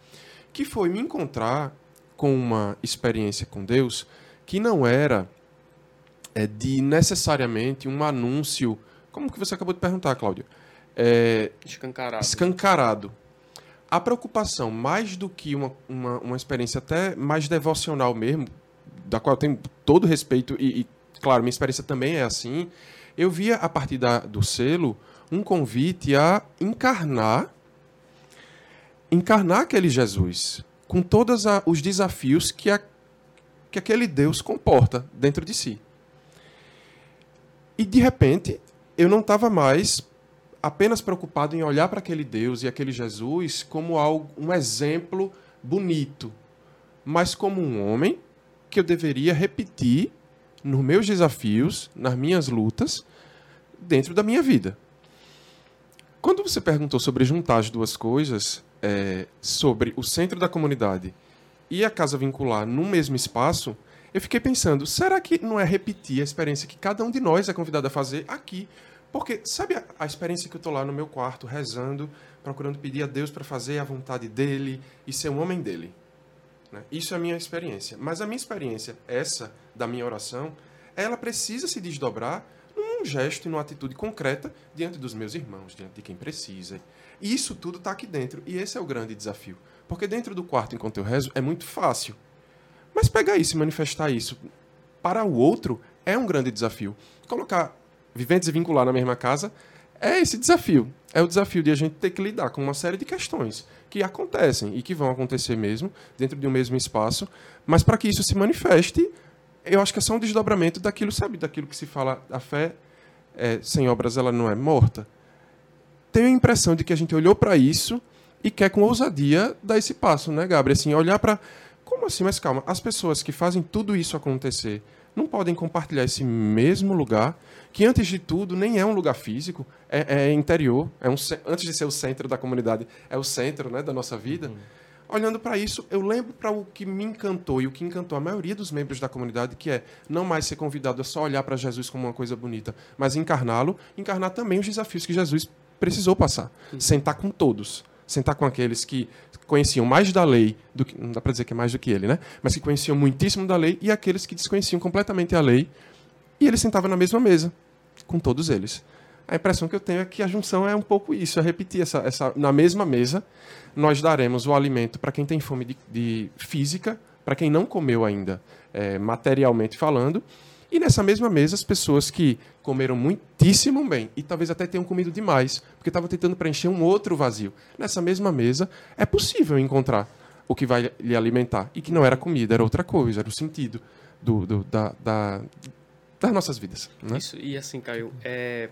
Que foi me encontrar com uma experiência com Deus que não era é, de necessariamente um anúncio. Como que você acabou de perguntar, Cláudia? É, Escancarado. escancarado. A preocupação, mais do que uma, uma, uma experiência até mais devocional mesmo, da qual eu tenho todo respeito, e, e, claro, minha experiência também é assim, eu via a partir da, do selo um convite a encarnar encarnar aquele Jesus com todos os desafios que, a, que aquele Deus comporta dentro de si. E de repente, eu não estava mais apenas preocupado em olhar para aquele Deus e aquele Jesus como algo, um exemplo bonito, mas como um homem que eu deveria repetir nos meus desafios, nas minhas lutas, dentro da minha vida. Quando você perguntou sobre juntar as duas coisas, é, sobre o centro da comunidade e a casa vincular no mesmo espaço, eu fiquei pensando, será que não é repetir a experiência que cada um de nós é convidado a fazer aqui? Porque, sabe a, a experiência que eu estou lá no meu quarto, rezando, procurando pedir a Deus para fazer a vontade dele e ser um homem dele? né? Isso é a minha experiência. Mas a minha experiência, essa da minha oração, ela precisa se desdobrar num gesto e numa atitude concreta diante dos meus irmãos, diante de quem precisa. E isso tudo está aqui dentro. E esse é o grande desafio. Porque dentro do quarto, enquanto eu rezo, é muito fácil. Mas pegar isso e manifestar isso para o outro é um grande desafio. Colocar viventes e vincular na mesma casa é esse desafio. É o desafio de a gente ter que lidar com uma série de questões que acontecem e que vão acontecer mesmo dentro de um mesmo espaço, mas para que isso se manifeste, eu acho que é só um desdobramento daquilo, sabe, daquilo que se fala, a fé é, sem obras ela não é morta. Tenho a impressão de que a gente olhou para isso e quer com ousadia dar esse passo, né, Gabriel? Assim, olhar para como assim? Mas calma, as pessoas que fazem tudo isso acontecer não podem compartilhar esse mesmo lugar, que antes de tudo nem é um lugar físico, é, é interior, é um, antes de ser o centro da comunidade, é o centro né, da nossa vida. Uhum. Olhando para isso, eu lembro para o que me encantou e o que encantou a maioria dos membros da comunidade, que é não mais ser convidado a só olhar para Jesus como uma coisa bonita, mas encarná-lo, encarnar também os desafios que Jesus precisou passar. Uhum. Sentar com todos, sentar com aqueles que conheciam mais da lei, do que, não dá para dizer que é mais do que ele, né? mas que conheciam muitíssimo da lei, e aqueles que desconheciam completamente a lei, e ele sentava na mesma mesa, com todos eles. A impressão que eu tenho é que a junção é um pouco isso, é repetir essa, essa na mesma mesa, nós daremos o alimento para quem tem fome de, de física, para quem não comeu ainda, é, materialmente falando, e nessa mesma mesa, as pessoas que comeram muitíssimo bem e talvez até tenham comido demais, porque estavam tentando preencher um outro vazio. Nessa mesma mesa, é possível encontrar o que vai lhe alimentar. E que não era comida, era outra coisa, era o sentido do, do da, da, das nossas vidas. Né? Isso, e assim, Caio, é,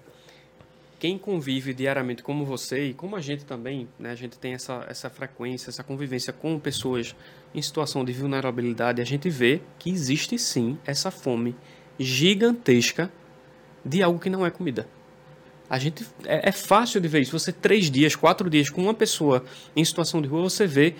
quem convive diariamente como você e como a gente também, né, a gente tem essa, essa frequência, essa convivência com pessoas em situação de vulnerabilidade, a gente vê que existe sim essa fome gigantesca de algo que não é comida. A gente é, é, fácil de ver isso. Você três dias, quatro dias com uma pessoa em situação de rua, você vê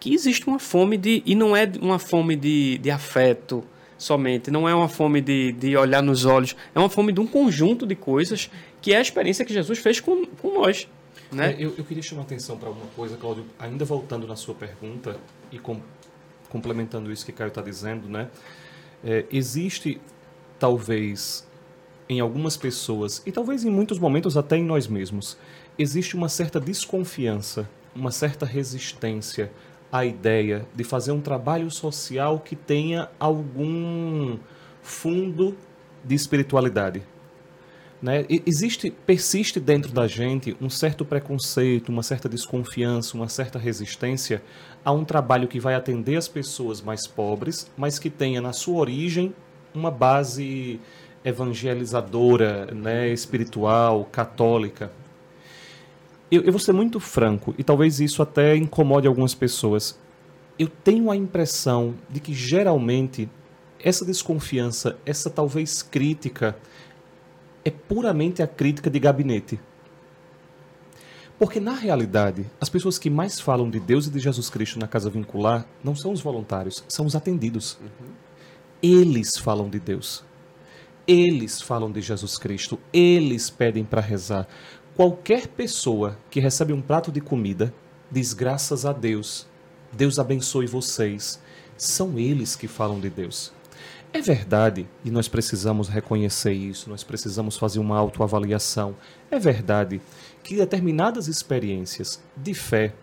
que existe uma fome de e não é uma fome de, de afeto somente, não é uma fome de, de olhar nos olhos, é uma fome de um conjunto de coisas que é a experiência que Jesus fez com, com nós. Né? É, eu, eu, queria chamar a atenção para uma coisa, Cláudio, ainda voltando na sua pergunta e com, complementando isso que Caio está dizendo, né? É, existe, talvez, em algumas pessoas, e talvez em muitos momentos até em nós mesmos, existe uma certa desconfiança, uma certa resistência à ideia de fazer um trabalho social que tenha algum fundo de espiritualidade. Né? Existe, persiste dentro da gente um certo preconceito, uma certa desconfiança, uma certa resistência a um trabalho que vai atender as pessoas mais pobres, mas que tenha na sua origem uma base evangelizadora, né, espiritual, católica. Eu, eu vou ser muito franco, e talvez isso até incomode algumas pessoas. Eu tenho a impressão de que geralmente essa desconfiança, essa talvez crítica, é puramente a crítica de gabinete. Porque, na realidade, as pessoas que mais falam de Deus e de Jesus Cristo na casa vincular não são os voluntários, são os atendidos. Uhum. Eles falam de Deus. Eles falam de Jesus Cristo. Eles pedem para rezar. Qualquer pessoa que recebe um prato de comida diz graças a Deus. Deus abençoe vocês. São eles que falam de Deus. É verdade, e nós precisamos reconhecer isso, nós precisamos fazer uma autoavaliação. É verdade que determinadas experiências de fé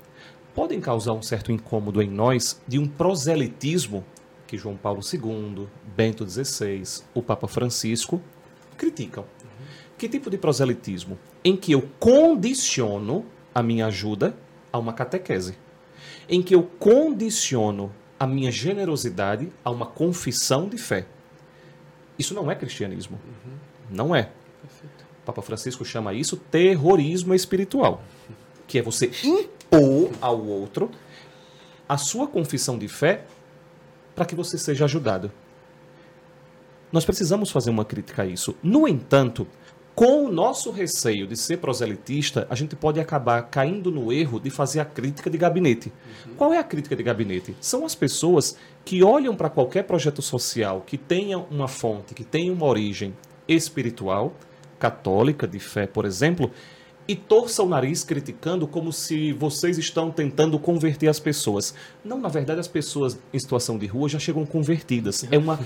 podem causar um certo incômodo em nós de um proselitismo que João Paulo II, Bento XVI, o Papa Francisco criticam. Que tipo de proselitismo? Em que eu condiciono a minha ajuda a uma catequese. Em que eu condiciono a minha generosidade a uma confissão de fé. Isso não é cristianismo. Uhum. Não é. O Papa Francisco chama isso terrorismo espiritual, que é você impor ao outro a sua confissão de fé para que você seja ajudado. Nós precisamos fazer uma crítica a isso. No entanto, com o nosso receio de ser proselitista, a gente pode acabar caindo no erro de fazer a crítica de gabinete. Uhum. Qual é a crítica de gabinete? São as pessoas que olham para qualquer projeto social que tenha uma fonte, que tenha uma origem espiritual, católica, de fé, por exemplo, e torça o nariz criticando como se vocês estão tentando converter as pessoas. Não, na verdade, as pessoas em situação de rua já chegam convertidas. É uma,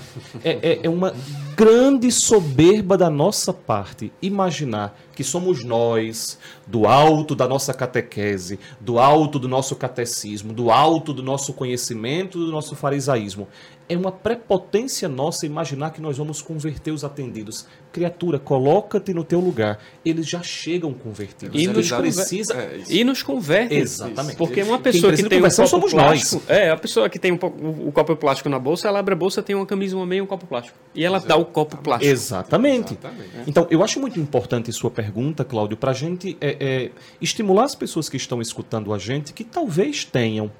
é, é, é uma grande soberba da nossa parte imaginar que somos nós, do alto da nossa catequese, do alto do nosso catecismo, do alto do nosso conhecimento, do nosso farisaísmo. é uma prepotência nossa imaginar que nós vamos converter os atendidos. Criatura, coloca-te no teu lugar. Eles já chegam convertidos. E nos precisa. É. E nos converte. Exatamente. Porque uma pessoa que tem um copo somos nós. plástico. É, a pessoa que tem um o, o copo plástico na bolsa, ela abre a bolsa, tem uma camisa, uma meia e um copo plástico. E ela dá o copo plástico. Exatamente. Exatamente. Então, eu acho muito importante sua pergunta, Cláudio, para a gente é, é, estimular as pessoas que estão escutando a gente que talvez tenham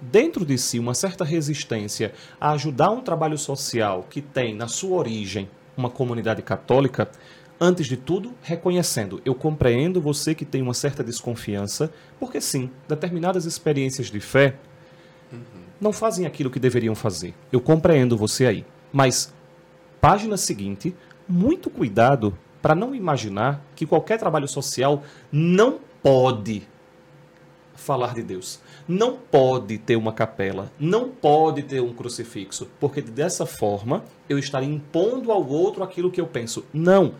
dentro de si uma certa resistência a ajudar um trabalho social que tem na sua origem uma comunidade católica. Antes de tudo, reconhecendo, eu compreendo você que tem uma certa desconfiança, porque sim, determinadas experiências de fé não fazem aquilo que deveriam fazer. Eu compreendo você aí. Mas, página seguinte, muito cuidado para não imaginar que qualquer trabalho social não pode falar de Deus. Não pode ter uma capela, não pode ter um crucifixo, porque dessa forma eu estaria impondo ao outro aquilo que eu penso. Não.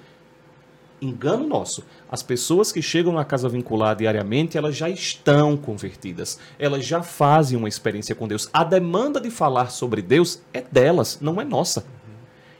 Engano nosso. As pessoas que chegam na casa vincular diariamente, elas já estão convertidas. Elas já fazem uma experiência com Deus. A demanda de falar sobre Deus é delas, não é nossa.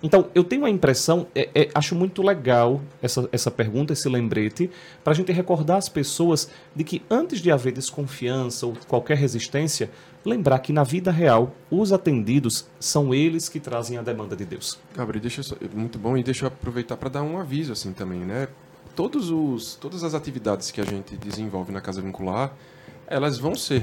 Então, eu tenho a impressão, é- é- acho muito legal essa, essa pergunta, esse lembrete, para a gente recordar as pessoas de que antes de haver desconfiança ou qualquer resistência, lembrar que na vida real, os atendidos são eles que trazem a demanda de Deus. Gabriel, deixa só, muito bom e deixa eu aproveitar para dar um aviso assim também, né? Todos os, todas as atividades que a gente desenvolve na casa vincular, elas vão ser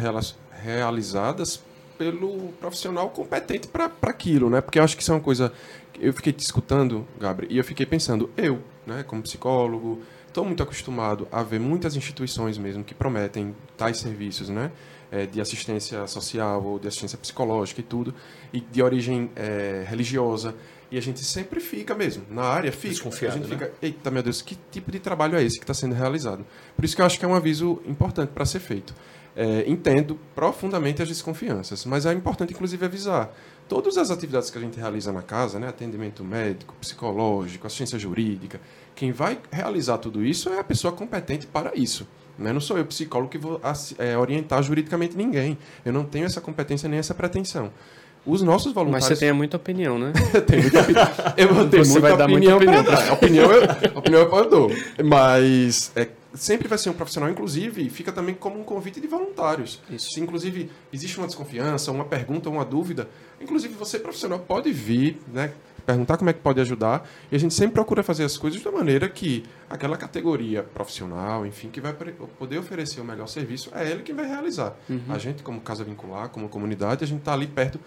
realizadas pelo profissional competente para aquilo, né? Porque eu acho que isso é uma coisa eu fiquei te escutando, Gabriel, e eu fiquei pensando, eu, né, como psicólogo, estou muito acostumado a ver muitas instituições mesmo que prometem tais serviços, né? eh, de assistência social ou de assistência psicológica e tudo, e de origem eh, religiosa. E a gente sempre fica mesmo, na área fica. Desconfiado, a gente né? fica, eita meu Deus, que tipo de trabalho é esse que está sendo realizado? Por isso que eu acho que é um aviso importante para ser feito. Eh, entendo profundamente as desconfianças, mas é importante inclusive avisar. Todas as atividades que a gente realiza na casa, né, atendimento médico, psicológico, assistência jurídica, quem vai realizar tudo isso é a pessoa competente para isso. Né? Não sou eu, psicólogo, que vou eh, orientar juridicamente ninguém. Eu não tenho essa competência nem essa pretensão. Os nossos Mas voluntários. você tem muita opinião, né? Tem muita opinião. Eu vou ter Você muita vai dar muita opinião, opinião. pra dar. Opinião eu, opinião eu dou. Mas é, sempre vai ser um profissional, inclusive, fica também como um convite de voluntários. Isso. Se, inclusive, existe uma desconfiança, uma pergunta, uma dúvida, inclusive você, profissional, pode vir, né? Perguntar como é que pode ajudar. E a gente sempre procura fazer as coisas da maneira que aquela categoria profissional, enfim, que vai poder oferecer o melhor serviço, é ele quem vai realizar. A gente, como casa vincular, como comunidade, a gente está ali perto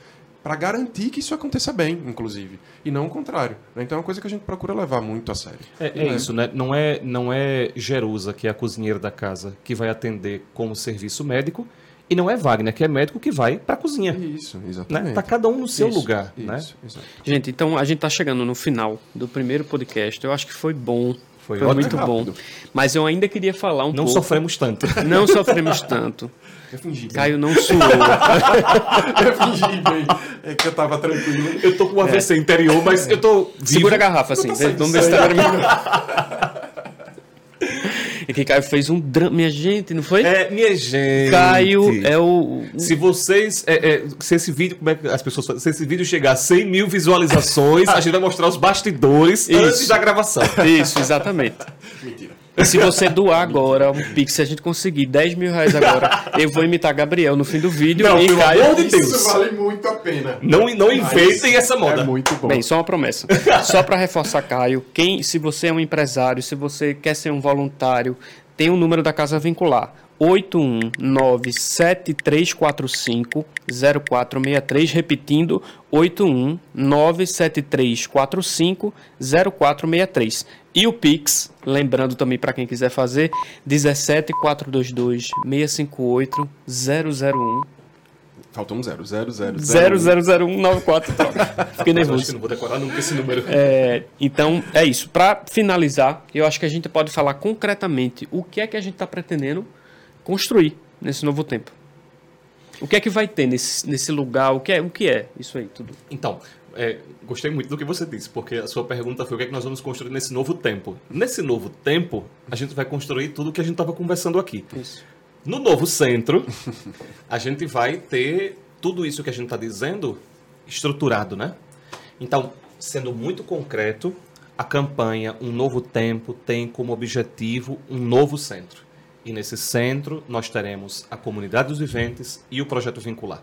para garantir que isso aconteça bem, inclusive, e não o contrário. né? Então é uma coisa que a gente procura levar muito a sério. É, é isso, né? Não é, não é Jerusa, que é a cozinheira da casa, que vai atender como serviço médico, e não é Wagner, que é médico, que vai para a cozinha. Isso, Né? exatamente. Tá cada um no seu Isso, lugar, Isso, né? exato. Gente, então a gente tá chegando no final do primeiro podcast. Eu acho que foi bom. Foi Foi, ótimo. muito bom. Rápido. Mas eu ainda queria falar um Não pouco. sofremos tanto. Não sofremos tanto. Eu fingi bem. Caio não suou. Eu fingi bem. É que eu tava tranquilo. Eu tô com um AVC interior, mas eu tô vivo. Segura a garrafa assim. Vamos ver se tá agora. E que Caio fez um drama. Minha gente, não foi? É, minha gente. Caio é o. Se vocês. é, é, se esse vídeo. Como é que as pessoas falam? Se esse vídeo chegar a 100 mil visualizações, a gente vai mostrar os bastidores antes Isso. da gravação. Isso, exatamente. Mentira. E se você doar agora um Pix, se a gente conseguir 10 mil reais agora, eu vou imitar Gabriel no fim do vídeo Não, e pelo Caio. amor de Deus. Isso vale muito a pena. Não, não inventem essa moda. É muito bom. Bem, só uma promessa. Só para reforçar, Caio, quem, se você é um empresário, se você quer ser um voluntário, tem o número da Casa Vincular. 81973450463, repetindo 81973450463. E o Pix, lembrando também para quem quiser fazer, 17422 658 001 Faltou um zero. Zero, zero, 000194. Fiquei Mas eu acho que nervoso. não vou decorar nunca esse número. É, então, é isso. Para finalizar, eu acho que a gente pode falar concretamente o que é que a gente está pretendendo construir nesse novo tempo. O que é que vai ter nesse, nesse lugar? O que, é, o que é isso aí tudo? Então, é, gostei muito do que você disse, porque a sua pergunta foi o que é que nós vamos construir nesse novo tempo. Nesse novo tempo, a gente vai construir tudo o que a gente estava conversando aqui. Isso. No novo centro, a gente vai ter tudo isso que a gente está dizendo estruturado, né? Então, sendo muito concreto, a campanha Um Novo Tempo tem como objetivo um novo centro. E nesse centro nós teremos a comunidade dos viventes e o projeto vincular.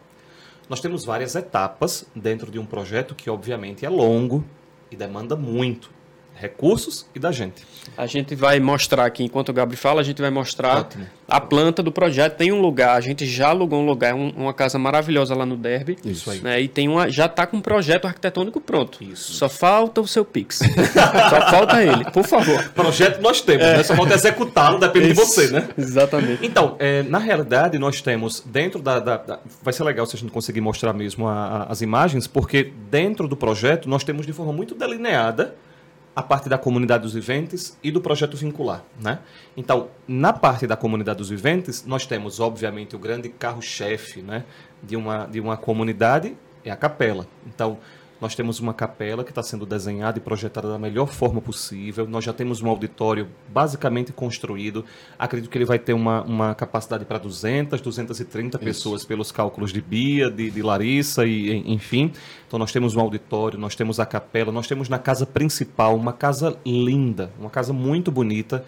Nós temos várias etapas dentro de um projeto que, obviamente, é longo e demanda muito recursos e da gente. A gente vai mostrar aqui, enquanto o Gabriel fala, a gente vai mostrar Ótimo. a planta do projeto. Tem um lugar, a gente já alugou um lugar, um- uma casa maravilhosa lá no Derby. Isso aí. Né, e tem uma, já está com um projeto arquitetônico pronto. Isso. Só falta o seu Pix. Só falta ele, por favor. Projeto nós temos, né? Só falta executá-lo, depende de você, né? Exatamente. Então, é, na realidade, nós temos dentro da, da- da- Vai ser legal se a gente conseguir mostrar mesmo a- a- as imagens, porque dentro do projeto nós temos de forma muito delineada a parte da comunidade dos viventes e do projeto vincular, né? Então, na parte da comunidade dos viventes, nós temos, obviamente, o grande carro-chefe, né? De uma, de uma comunidade, é a capela. Então, nós temos uma capela que está sendo desenhada e projetada da melhor forma possível. Nós já temos um auditório basicamente construído. Acredito que ele vai ter uma, uma capacidade para 200, 230 pessoas pelos cálculos de Bia, de, de Larissa e- enfim. Então nós temos um auditório, nós temos a capela, nós temos na casa principal uma casa linda, uma casa muito bonita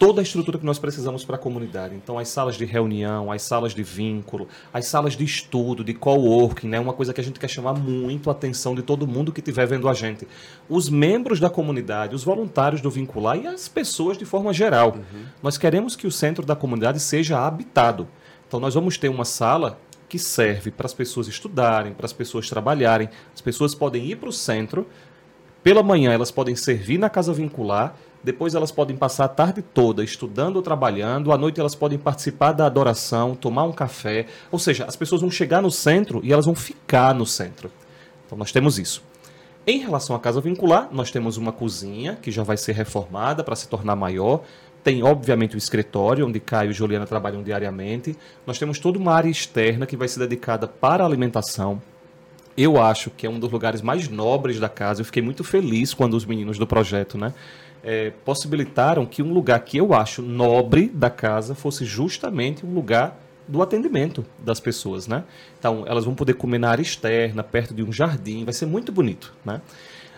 toda a estrutura que nós precisamos para a comunidade. Então, as salas de reunião, as salas de vínculo, as salas de estudo, de coworking, né? Uma coisa que a gente quer chamar muito a atenção de todo mundo que estiver vendo a gente. Os membros da comunidade, os voluntários do Vincular e as pessoas de forma geral. Nós queremos que o centro da comunidade seja habitado. Então, nós vamos ter uma sala que serve para as pessoas estudarem, para as pessoas trabalharem. As pessoas podem ir para o centro, pela manhã elas podem servir na casa vincular, depois elas podem passar a tarde toda estudando ou trabalhando, à noite elas podem participar da adoração, tomar um café. Ou seja, as pessoas vão chegar no centro e elas vão ficar no centro. Então nós temos isso. Em relação à casa vincular, nós temos uma cozinha que já vai ser reformada para se tornar maior. Tem, obviamente, o escritório, onde Caio e Juliana trabalham diariamente. Nós temos toda uma área externa que vai ser dedicada para a alimentação. Eu acho que é um dos lugares mais nobres da casa. Eu fiquei muito feliz quando os meninos do projeto, né, eh, possibilitaram que um lugar que eu acho nobre da casa fosse justamente um lugar do atendimento das pessoas, né? Então, elas vão poder comer na área externa, perto de um jardim, vai ser muito bonito, né?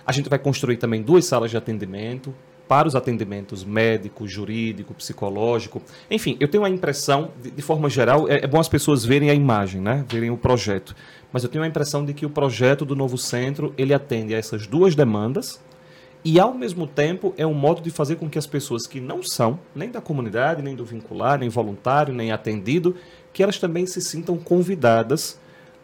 A gente vai construir também duas salas de atendimento para os atendimentos médico, jurídico, psicológico. Enfim, eu tenho a impressão, de, de forma geral, é, é bom as pessoas verem a imagem, né? Verem o projeto. Mas eu tenho a impressão de que o projeto do novo centro, ele atende a essas duas demandas, e ao mesmo tempo é um modo de fazer com que as pessoas que não são nem da comunidade, nem do vincular, nem voluntário, nem atendido, que elas também se sintam convidadas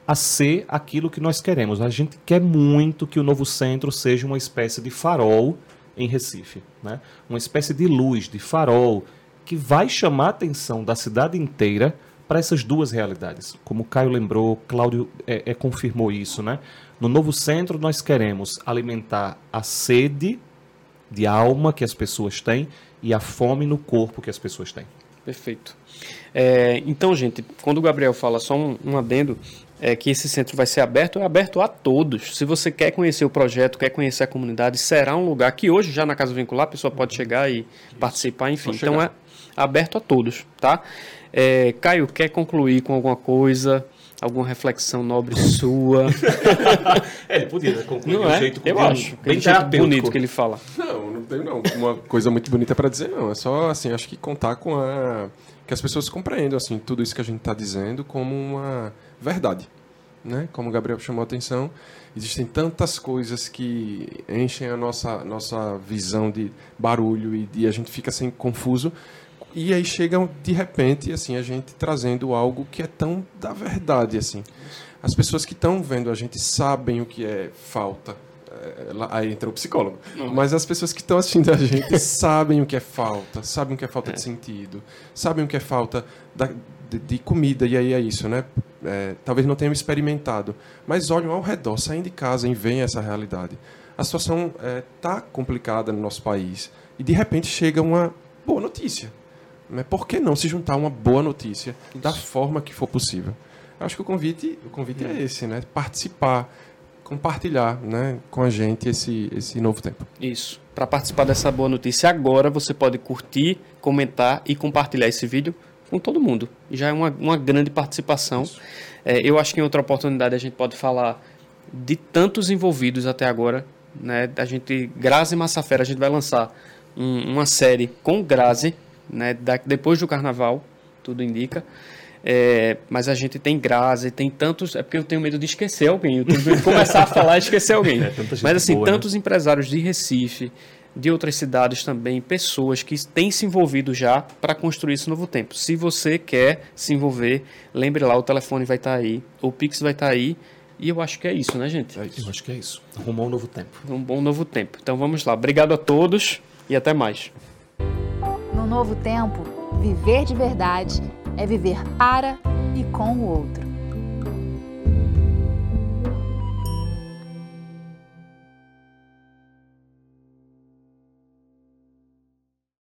a ser aquilo que nós queremos. A gente quer muito que o novo centro seja uma espécie de farol em Recife, né? Uma espécie de luz, de farol que vai chamar a atenção da cidade inteira para essas duas realidades. Como o Caio lembrou, Cláudio é, é, confirmou isso, né? No novo centro nós queremos alimentar a sede de alma que as pessoas têm e a fome no corpo que as pessoas têm. Perfeito. É, então, gente, quando o Gabriel fala só um, um adendo, é que esse centro vai ser aberto, é aberto a todos. Se você quer conhecer o projeto, quer conhecer a comunidade, será um lugar que hoje, já na Casa Vincular, a pessoa pode chegar e participar, enfim. Então é aberto a todos, tá? É, Caio, quer concluir com alguma coisa? Alguma reflexão nobre sua? É, ele podia né, concluir Não de um é? jeito Eu acho. bem terapêutico. bonito que ele fala. Não, não tenho não. Uma coisa muito bonita para dizer não. É só assim, acho que contar com a que as pessoas compreendam assim tudo isso que a gente está dizendo como uma verdade, né? Como o Gabriel chamou a atenção, existem tantas coisas que enchem a nossa nossa visão de barulho e de a gente fica assim confuso. E aí chegam de repente assim a gente trazendo algo que é tão da verdade assim. As pessoas que estão vendo a gente sabem o que é falta. É, aí entra o psicólogo. Mas as pessoas que estão assistindo a gente sabem o que é falta, sabem o que é falta de sentido, sabem o que é falta da- de, de comida, e aí é isso, né? É, talvez não tenham experimentado, mas olham ao redor, saem de casa e veem essa realidade. A situação está complicada no nosso país e de repente chega uma boa notícia. Mas por que não se juntar a uma boa notícia da forma que for possível? Eu acho que o convite, o convite é esse, né? Participar, compartilhar, né, com a gente esse esse novo tempo. Isso. Para participar dessa boa notícia agora, você pode curtir, comentar e compartilhar esse vídeo com todo mundo. Já é uma, uma grande participação. É, eu acho que em outra oportunidade a gente pode falar de tantos envolvidos até agora. Né? A gente, Grazi Massafera, a gente vai lançar um, uma série com Grazi, né? Da, depois do carnaval, tudo indica. É, mas a gente tem Grazi, tem tantos. É porque eu tenho medo de esquecer alguém. Eu tenho medo de começar a falar e esquecer alguém. É, mas assim, boa, né? tantos né? empresários de Recife, de outras cidades também, pessoas que têm se envolvido já para construir esse novo tempo. Se você quer se envolver, lembre lá, o telefone vai estar tá aí, o Pix vai estar tá aí. E eu acho que é isso, né, gente? É isso. Eu acho que é isso. Arrumou um novo tempo. Um bom novo tempo. Então vamos lá. Obrigado a todos e até mais. No novo tempo, viver de verdade é viver para e com o outro.